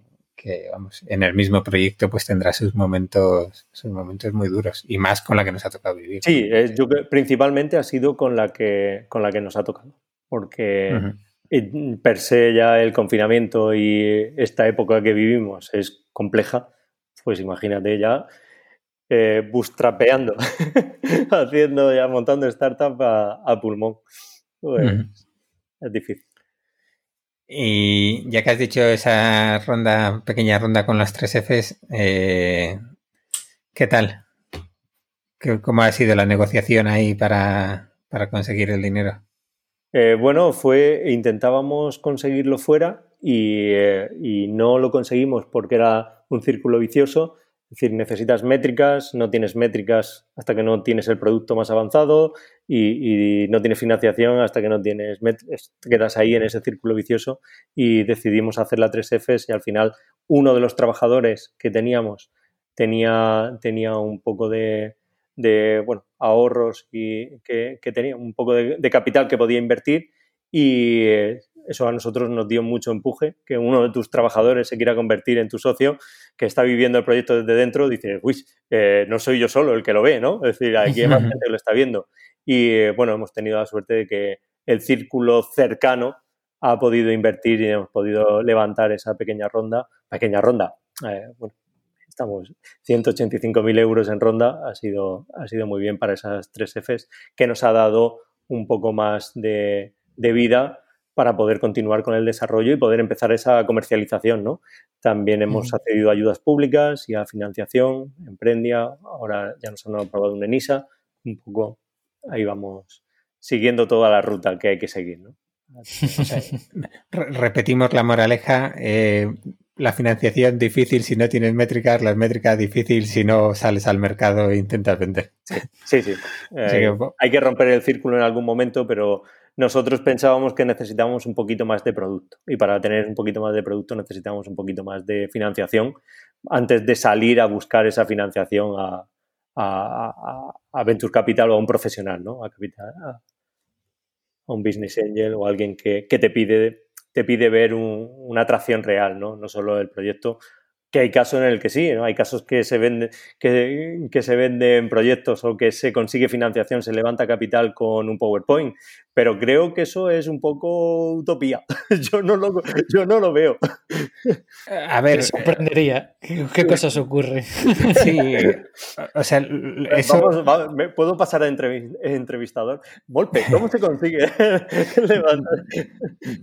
vamos, en el mismo proyecto pues tendrá sus momentos, sus momentos muy duros y más con la que nos ha tocado vivir. Sí, yo principalmente ha sido con la que, con la que nos ha tocado, porque per se ya el confinamiento y esta época que vivimos es compleja, pues imagínate ya eh, bootstrapeando, haciendo ya, montando startup a, pulmón. Pues es difícil. Y ya que has dicho esa ronda, pequeña ronda con las tres Fs, eh, ¿qué tal? ¿Cómo ha sido la negociación ahí para, para conseguir el dinero? Eh, bueno, fue, intentábamos conseguirlo fuera eh, y, no lo conseguimos porque era un círculo vicioso. Es decir, necesitas métricas, no tienes métricas hasta que no tienes el producto más avanzado y, no tienes financiación hasta que no tienes métricas. Quedas ahí en ese círculo vicioso y decidimos hacer la 3Fs y al final uno de los trabajadores que teníamos tenía, tenía un poco de, de bueno, ahorros y que, tenía un poco de, capital que podía invertir y eh, eso a nosotros nos dio mucho empuje, que uno de tus trabajadores se quiera convertir en tu socio, que está viviendo el proyecto desde dentro, dice, uy, eh, no soy yo solo el que lo ve, ¿no? Es decir, aquí hay más gente que lo está viendo. Y eh, bueno, hemos tenido la suerte de que el círculo cercano ha podido invertir y hemos podido levantar esa pequeña ronda, pequeña ronda, bueno, estamos 185.000 euros en ronda, ha sido, ha sido muy bien para esas tres Fs, que nos ha dado un poco más de, vida para poder continuar con el desarrollo y poder empezar esa comercialización, ¿no? También hemos accedido a ayudas públicas y a financiación, Emprendia, ahora ya nos han aprobado un ENISA, un poco ahí vamos siguiendo toda la ruta que hay que seguir, ¿no? Repetimos la moraleja, eh, la financiación difícil si no tienes métricas, las métricas difícil si no sales al mercado e intentas vender. Sí, sí. Eh, hay que romper el círculo en algún momento, pero nosotros pensábamos que necesitábamos un poquito más de producto. Y para tener un poquito más de producto necesitamos un poquito más de financiación antes de salir a buscar esa financiación a, Venture Capital o a un profesional, ¿no? A, a, un business angel o alguien que, que te pide te pide ver una atracción real, ¿no? No solo el proyecto que hay casos en el que sí, ¿no? Hay casos que se venden, que, que, se venden proyectos o que se consigue financiación, se levanta capital con un PowerPoint, pero creo que eso es un poco utopía. yo, no lo, yo no lo veo. A ver, Me sorprendería. ¿Qué, cosas ocurren? sí, o sea, ¿puedo pasar a entrevistador? Volpe, ¿cómo se consigue levantar?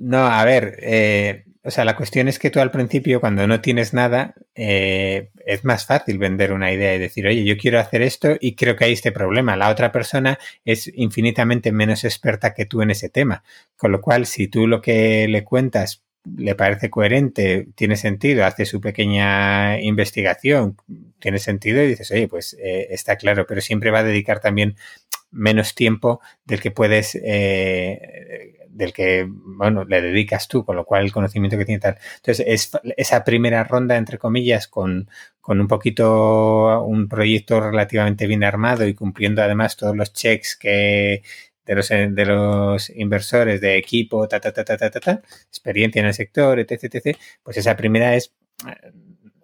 No, a ver, eh, o sea, la cuestión es que tú al principio, cuando no tienes nada, eh, es más fácil vender una idea y decir, oye, yo quiero hacer esto y creo que hay este problema. La otra persona es infinitamente menos experta que tú en ese tema. Con lo cual, si tú lo que le cuentas le parece coherente, tiene sentido, hace su pequeña investigación, tiene sentido y dices, oye, pues eh, está claro, pero siempre va a dedicar también menos tiempo del que puedes eh, del que, bueno, le dedicas tú, con lo cual el conocimiento que tiene tal. Entonces, es esa primera ronda, entre comillas, con, con un poquito, un proyecto relativamente bien armado y cumpliendo además todos los checks que, de los, de los inversores de equipo, ta, ta, ta, ta, ta, ta, experiencia en el sector, etc, etc, pues esa primera es,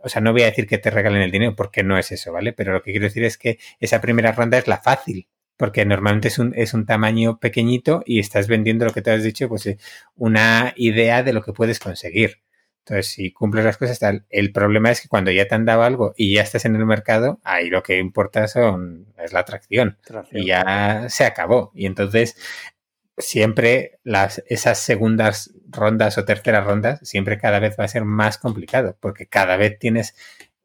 o sea, no voy a decir que te regalen el dinero porque no es eso, ¿vale? Pero lo que quiero decir es que esa primera ronda es la fácil, porque normalmente es un, es un tamaño pequeñito y estás vendiendo lo que te has dicho, pues eh, una idea de lo que puedes conseguir. Entonces, si cumples las cosas, tal. El problema es que cuando ya te han dado algo y ya estás en el mercado, ahí lo que importa son, es la atracción. Y ya se acabó. Y entonces, siempre las, esas segundas rondas o terceras rondas, siempre cada vez va a ser más complicado, porque cada vez tienes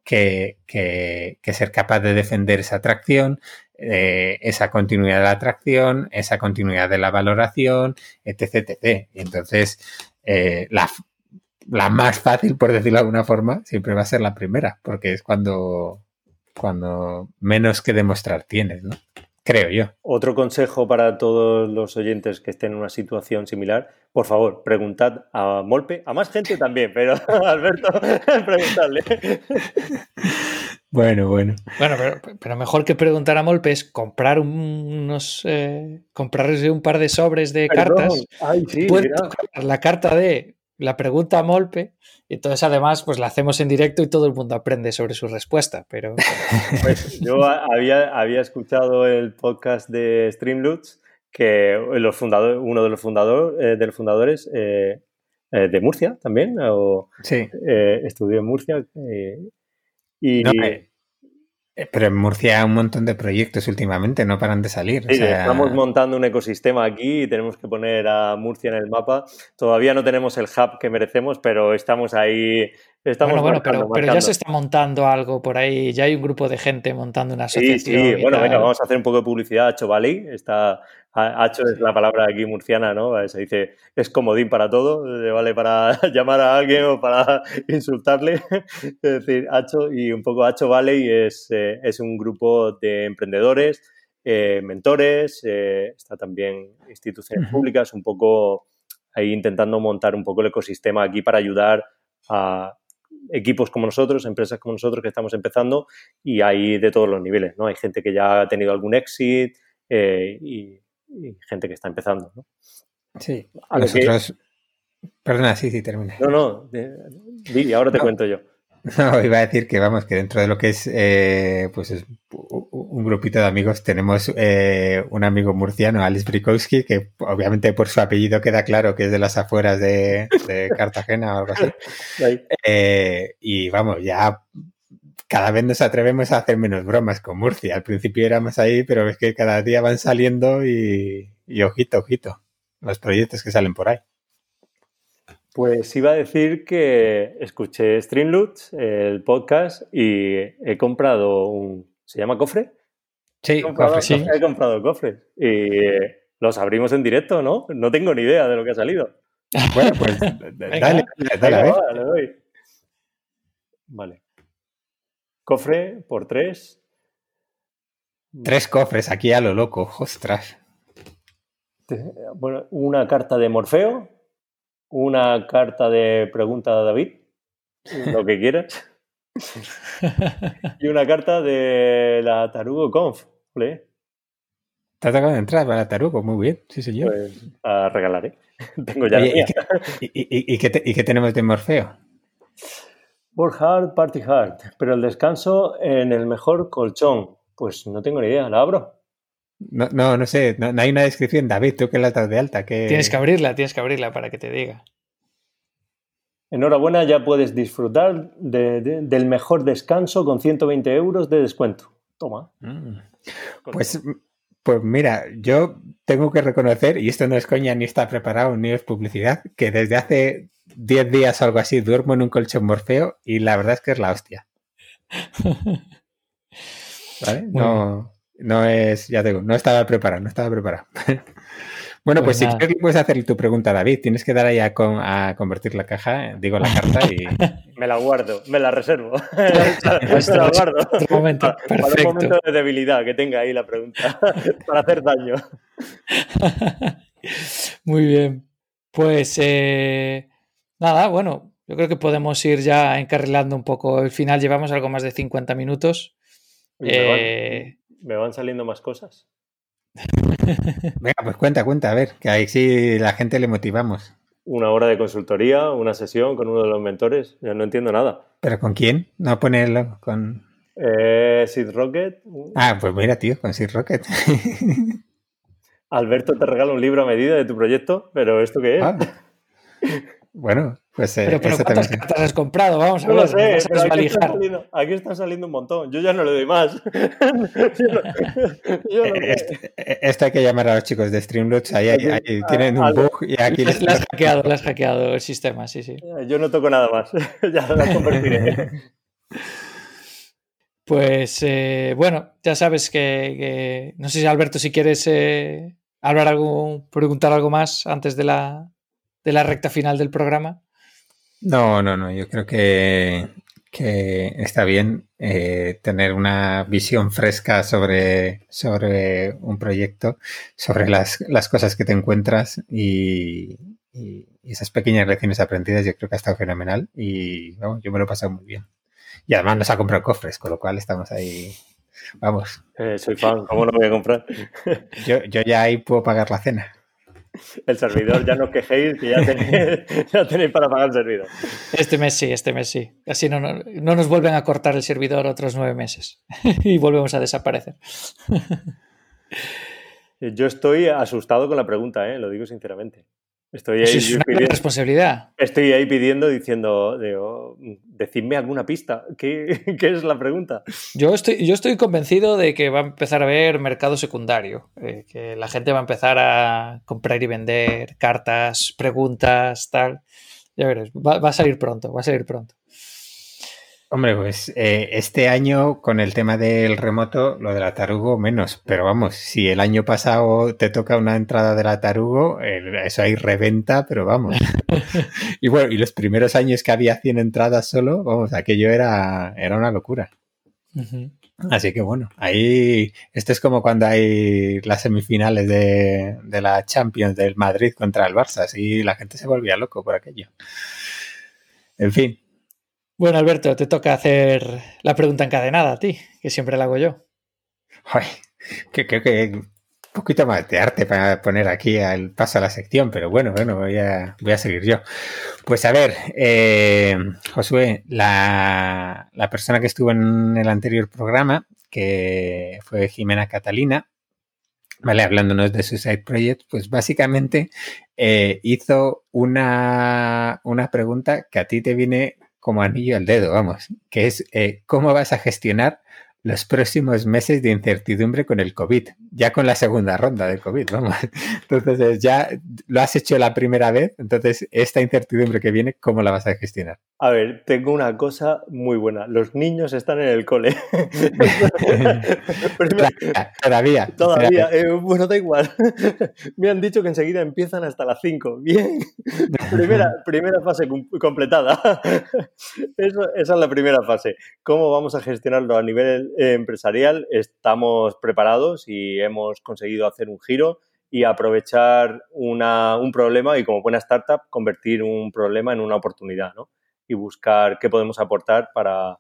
que, que, que ser capaz de defender esa atracción, eh, esa continuidad de la atracción, esa continuidad de la valoración, etc. etc. Entonces, eh, la, la, más fácil, por decirlo de alguna forma, siempre va a ser la primera, porque es cuando, cuando menos que demostrar tienes, ¿no? creo yo. Otro consejo para todos los oyentes que estén en una situación similar, por favor, preguntad a Molpe, a más gente también, pero Alberto, preguntadle. Bueno, bueno. Bueno, pero, mejor que preguntar a Molpe es comprar unos eh, comprarse un par de sobres de cartas. Ay, sí, la carta de la pregunta a Molpe, y entonces además pues la hacemos en directo y todo el mundo aprende sobre su respuesta. Pero pues yo había, había escuchado el podcast de Streamloots que los fundadores, uno de los, fundador, eh, de los fundadores eh, de Murcia también, o, sí. estudió en Murcia y, eh, pero en Murcia hay un montón de proyectos últimamente, no paran de salir. Estamos montando un ecosistema aquí y tenemos que poner a Murcia en el mapa. Todavía no tenemos el hub que merecemos, pero estamos ahí. Estamos bueno, bueno, pero, ya se está montando algo por ahí, ya hay un grupo de gente montando una asociación. Sí, sí, bueno, venga, vamos a hacer un poco de publicidad. Hacho Valley, está, Hacho es la palabra aquí murciana, ¿no? Se dice, es comodín para todo, vale para llamar a alguien o para insultarle. Es decir, Hacho y un poco Hacho Valley es, eh, es un grupo de emprendedores, eh, mentores, eh, está también instituciones públicas, un poco ahí intentando montar un poco el ecosistema aquí para ayudar a equipos como nosotros, empresas como nosotros que estamos empezando y hay de todos los niveles, ¿no? Hay gente que ya ha tenido algún exit y y gente que está empezando. ¿no? Sí, a nosotros... Perdona, sí, sí, termina. No, no, y ahora te cuento yo. No, iba a decir que vamos, que dentro de lo que es, eh, pues es un grupito de amigos, tenemos eh, un amigo murciano, Alice Brikowski, que obviamente por su apellido queda claro que es de las afueras de, Cartagena o algo así. Eh, y vamos, ya cada vez nos atrevemos a hacer menos bromas con Murcia. Al principio éramos ahí, pero es que cada día van saliendo y, ojito, ojito, los proyectos que salen por ahí. Pues iba a decir que escuché Streamloots, el podcast, y he comprado un... ¿Se llama cofre? Sí, he comprado, cofre, sí. He comprado cofres. Y los abrimos en directo, ¿no? No tengo ni idea de lo que ha salido. Bueno, pues dale, dale, dale, Vale. Cofre por tres. Tres cofres aquí a lo loco, ostras. Bueno, una carta de Morfeo, una carta de pregunta a David, lo que quieras. y una carta de la Tarugo Conf. Te ha tocado entrar para la Tarugo, muy bien, sí señor. Pues a regalaré. Tengo ya. ¿y, qué tenemos de Morfeo? Work hard, party hard. Pero el descanso en el mejor colchón. Pues no tengo ni idea, ¿la abro? No, no, no sé, no, hay una descripción. David, tú que la estás de alta. Que... Tienes que abrirla, tienes que abrirla para que te diga. Enhorabuena, ya puedes disfrutar del mejor descanso con 120 euros de descuento. Toma. Mm. Pues, pues mira, yo tengo que reconocer, y esto no es coña ni está preparado ni es publicidad, que desde hace 10 días o algo así, duermo en un colchón morfeo y la verdad es que es la hostia. ¿Vale? No, no es, ya digo, no estaba preparado, no estaba preparado. bueno, pues, pues si quieres puedes hacer tu pregunta, David. Tienes que dar ahí a, convertir la caja, digo la carta y... me la guardo, me la reservo. me la guardo. momento, para, un momento de debilidad que tenga ahí la pregunta, para hacer daño. Muy bien. Pues eh, Nada, bueno, yo creo que podemos ir ya encarrilando un poco el final. Llevamos algo más de 50 minutos. Eh, me, van, saliendo más cosas. Venga, pues cuenta, cuenta, a ver, que ahí sí la gente le motivamos. Una hora de consultoría, una sesión con uno de los mentores. Yo no entiendo nada. ¿Pero con quién? No ponerlo con. Eh, Sid Rocket. Ah, pues mira, tío, con Sid Rocket. Alberto te regala un libro a medida de tu proyecto, pero ¿esto qué es? Ah. Bueno, pues. Eh, pero, ¿cuántas cartas has comprado? Vamos a no Lo sé, pero aquí, están saliendo, aquí, están saliendo, un montón. Yo ya no le doy más. Esto hay que llamar a los chicos de Streamlabs. Ahí, ahí, tienen un bug y aquí les. has hackeado, has hackeado el sistema, sí, sí. Yo no toco nada más. ya las convertiré. Pues eh, bueno, ya sabes que, que, No sé si Alberto, si quieres eh, hablar algo, preguntar algo más antes de la, de la recta final del programa? No, no, no. Yo creo que, que está bien eh, tener una visión fresca sobre, sobre un proyecto, sobre las, las cosas que te encuentras y, y, esas pequeñas lecciones aprendidas yo creo que ha estado fenomenal y yo me lo he pasado muy bien. Y además nos ha comprado cofres, con lo cual estamos ahí, vamos. Eh, soy fan, ¿cómo no voy a comprar? yo, yo ya ahí puedo pagar la cena el servidor, ya no os quejéis, que ya tenéis, para pagar el servidor. Este mes sí, este mes sí. Así no, no, nos vuelven a cortar el servidor otros nueve meses y volvemos a desaparecer. Yo estoy asustado con la pregunta, ¿eh? lo digo sinceramente. Estoy ahí es una pidiendo, responsabilidad. Estoy ahí pidiendo, diciendo, decidme alguna pista. ¿Qué, es la pregunta? Yo estoy, yo estoy convencido de que va a empezar a haber mercado secundario, eh, que la gente va a empezar a comprar y vender cartas, preguntas, tal. Ya veréis, va a salir pronto, va a salir pronto. Hombre, pues eh, este año con el tema del remoto, lo de la tarugo menos, pero vamos, si el año pasado te toca una entrada de la tarugo, eso hay reventa, pero vamos. y bueno, y los primeros años que había 100 entradas solo, vamos, aquello era, era una locura. Así que bueno, ahí, esto es como cuando hay las semifinales de, de la Champions del Madrid contra el Barça, así la gente se volvía loco por aquello. En fin, bueno, Alberto, te toca hacer la pregunta encadenada a ti, que siempre la hago yo. Ay, que creo que un poquito más de arte para poner aquí al paso a la sección, pero bueno, bueno, voy a, voy a seguir yo. Pues a ver, eh, Josué, la, persona que estuvo en el anterior programa, que fue Jimena Catalina, ¿vale? Hablándonos de su side project, pues básicamente eh, hizo una, una pregunta que a ti te viene como anillo al dedo, vamos, que es eh, cómo vas a gestionar los próximos meses de incertidumbre con el COVID, ya con la segunda ronda del COVID, vamos. Entonces, ya lo has hecho la primera vez, entonces esta incertidumbre que viene, ¿cómo la vas a gestionar? A ver, tengo una cosa muy buena. Los niños están en el cole. todavía. Todavía. Eh, bueno, da igual. Me han dicho que enseguida empiezan hasta las 5. Bien. primera, primera fase completada. esa es la primera fase. ¿Cómo vamos a gestionarlo a nivel eh, empresarial? Estamos preparados y hemos conseguido hacer un giro y aprovechar un problema y como buena startup convertir un problema en una oportunidad, ¿no? y buscar qué podemos aportar para,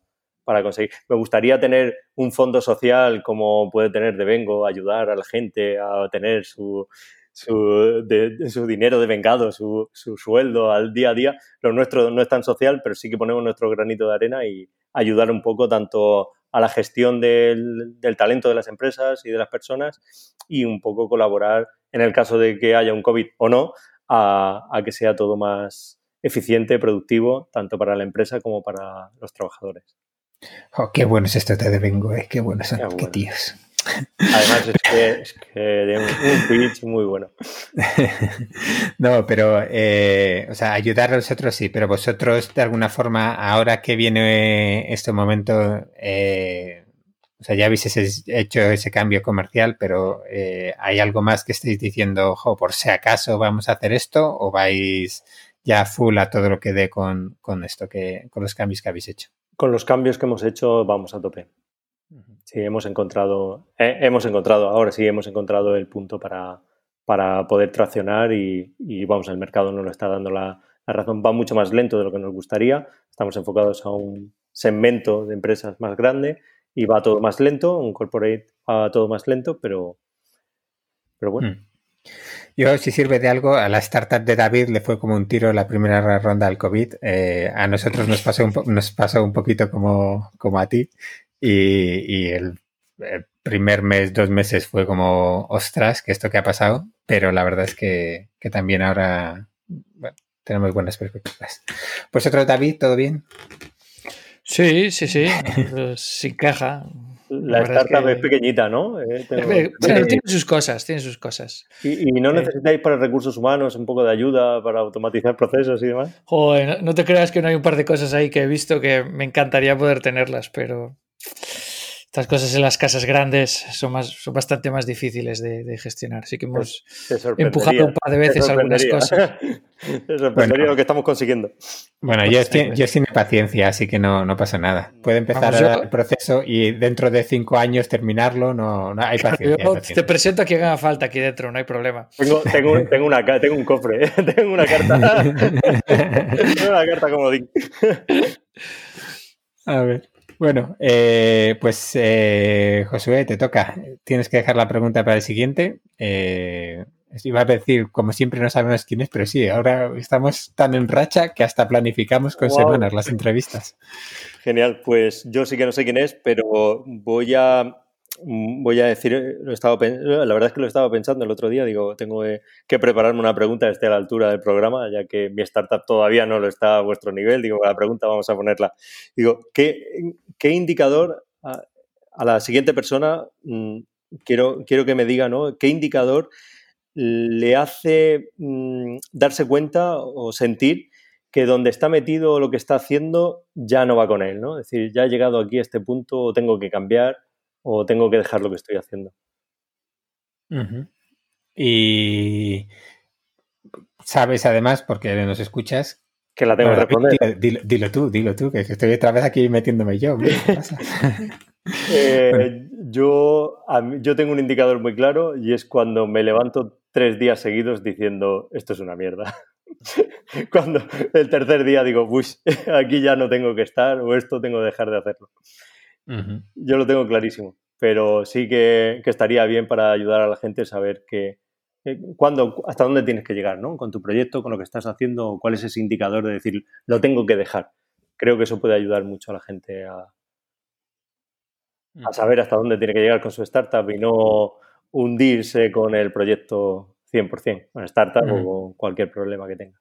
conseguir. Me gustaría tener un fondo social como puede tener Devengo, ayudar a la gente a tener su, su, su dinero de vengado, su, su, sueldo al día a día. Lo nuestro no es tan social, pero sí que ponemos nuestro granito de arena y ayudar un poco tanto a la gestión del, del talento de las empresas y de las personas y un poco colaborar en el caso de que haya un COVID o no, a, a que sea todo más, eficiente, productivo, tanto para la empresa como para los trabajadores. Oh, qué bueno es esto de Vengo, eh. qué bueno son, qué, tíos. Además es que, es que de un, pitch muy bueno. no, pero, eh, o sea, ayudar a nosotros sí, pero vosotros de alguna forma, ahora que viene este momento, eh, o sea, ya habéis hecho ese cambio comercial, pero eh, ¿hay algo más que estéis diciendo, ojo, por si acaso vamos a hacer esto o vais ya full a todo lo que dé con, esto, que, con los cambios que habéis hecho. Con los cambios que hemos hecho vamos a tope. Sí, hemos encontrado, eh, hemos encontrado, ahora sí hemos encontrado el punto para, para poder traccionar y, vamos, el mercado nos lo está dando la, razón. Va mucho más lento de lo que nos gustaría. Estamos enfocados a un segmento de empresas más grande y va todo más lento. Un corporate va todo más lento, pero, pero bueno. Mm. Yo, si sirve de algo, a la startup de David le fue como un tiro la primera ronda del COVID. Eh, a nosotros nos pasó un, nos pasó un poquito como, como a ti. Y, el, primer mes, dos meses fue como, ostras, que esto que ha pasado. Pero la verdad es que, también ahora tenemos buenas perspectivas. Pues otro David, ¿todo bien? Sí, sí, sí, sin queja. La, startup es, pequeñita, ¿no? Eh, tiene sus cosas, tiene sus cosas. ¿Y, no eh. necesitáis para recursos humanos un poco de ayuda para automatizar procesos y demás? Joder, no, te creas que no hay un par de cosas ahí que he visto que me encantaría poder tenerlas, pero estas cosas en las casas grandes son, más, son bastante más difíciles de, gestionar. Así que hemos empujado un par de veces algunas cosas. Es lo que estamos consiguiendo. Bueno, yo, estoy, yo sin paciencia, así que no, no pasa nada. Puede empezar el proceso y dentro de cinco años terminarlo, no, no hay paciencia, Te presento a quien haga falta aquí dentro, no hay problema. Tengo, tengo, tengo, una, tengo un cofre, ¿eh? tengo una carta. tengo una carta como A ver. Bueno, eh, pues eh, Josué, te toca. Tienes que dejar la pregunta para el siguiente. Eh, Iba a decir, como siempre no sabemos quién es, pero sí, ahora estamos tan en racha que hasta planificamos con semanas las entrevistas. Genial, pues yo sí que no sé quién es, pero voy a voy a decir, lo estaba, la verdad es que lo estaba pensando el otro día, digo, tengo que prepararme una pregunta que esté a la altura del programa, ya que mi startup todavía no lo está a vuestro nivel, digo, la pregunta vamos a ponerla. Digo, ¿qué, qué indicador a, la siguiente persona, mm, quiero, quiero que me diga, ¿no? ¿Qué indicador le hace mm, darse cuenta o sentir que donde está metido lo que está haciendo ya no va con él, ¿no? Es decir, ya he llegado aquí a este punto o tengo que cambiar o tengo que dejar lo que estoy haciendo. Y sabes además, porque nos escuchas, que la tengo que responder. Dilo, tú, dilo tú, que estoy otra vez aquí metiéndome yo. Eh, yo, yo tengo un indicador muy claro y es cuando me levanto tres días seguidos diciendo esto es una mierda. Cuando el tercer día digo, uy, aquí ya no tengo que estar o esto tengo que dejar de hacerlo. Yo lo tengo clarísimo, pero sí que, estaría bien para ayudar a la gente a saber que, cuándo, hasta dónde tienes que llegar, ¿no? Con tu proyecto, con lo que estás haciendo, cuál es ese indicador de decir, lo tengo que dejar. Creo que eso puede ayudar mucho a la gente a, a saber hasta dónde tiene que llegar con su startup y no hundirse con el proyecto 100%, con startup o con cualquier problema que tenga.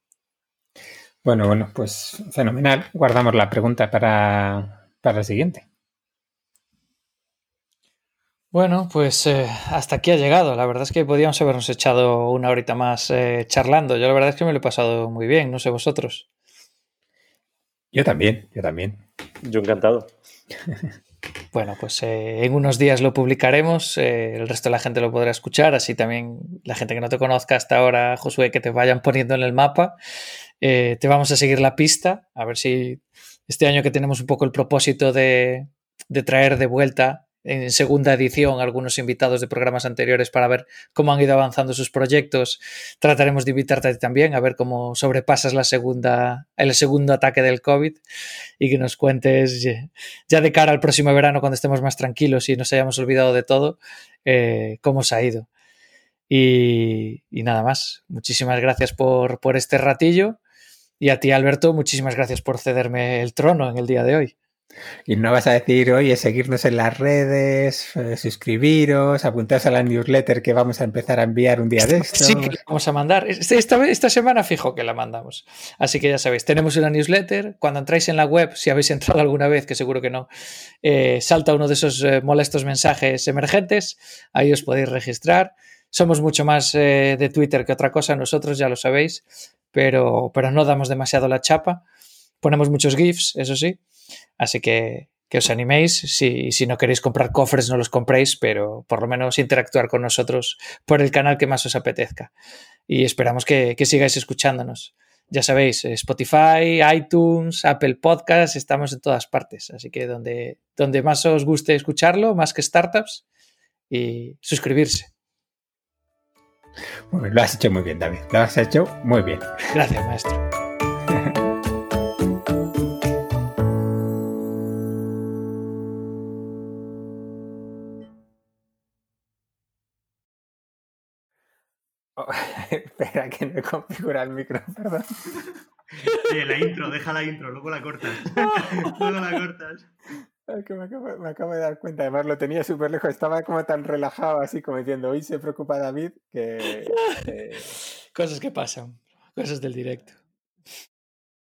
Bueno, bueno, pues fenomenal. Guardamos la pregunta para, para el siguiente. Bueno, pues eh, hasta aquí ha llegado. La verdad es que podíamos habernos echado una horita más eh, charlando. Yo la verdad es que me lo he pasado muy bien, no sé vosotros. Yo también, yo también. Yo encantado. Bueno, pues eh, en unos días lo publicaremos, eh, el resto de la gente lo podrá escuchar, así también la gente que no te conozca hasta ahora, Josué, que te vayan poniendo en el mapa. Eh, te vamos a seguir la pista, a ver si este año que tenemos un poco el propósito de, de traer de vuelta en segunda edición algunos invitados de programas anteriores para ver cómo han ido avanzando sus proyectos. Trataremos de invitarte también a ver cómo sobrepasas la segunda, el segundo ataque del COVID y que nos cuentes ya de cara al próximo verano cuando estemos más tranquilos y nos hayamos olvidado de todo, eh, cómo se ha ido. Y, nada más. Muchísimas gracias por, por este ratillo. Y a ti, Alberto, muchísimas gracias por cederme el trono en el día de hoy. Y no vas a decir, oye, seguirnos en las redes, eh, suscribiros, apuntaros a la newsletter que vamos a empezar a enviar un día de esto. Sí, que vamos a mandar. Esta, esta, semana fijo que la mandamos. Así que ya sabéis, tenemos una newsletter. Cuando entráis en la web, si habéis entrado alguna vez, que seguro que no, eh, salta uno de esos eh, molestos mensajes emergentes. Ahí os podéis registrar. Somos mucho más de Twitter que otra cosa, nosotros ya lo sabéis, pero, pero no damos demasiado la chapa. Ponemos muchos GIFs, eso sí. Así que que os animéis. Si, si, no queréis comprar cofres, no los compréis, pero por lo menos interactuar con nosotros por el canal que más os apetezca. Y esperamos que, que sigáis escuchándonos. Ya sabéis, Spotify, iTunes, Apple Podcasts, estamos en todas partes. Así que donde, donde más os guste escucharlo, más que startups, y suscribirse. lo has hecho muy bien, David. Lo has hecho muy bien. Gracias, maestro. Espera, que no he configurado el micro, perdón. Oye, la intro, deja la intro, luego la cortas. luego la cortas. Es que me acabo, de dar cuenta, además lo tenía súper lejos, estaba como tan relajado, así como diciendo, hoy se preocupa David, que... Cosas que pasan, cosas del directo.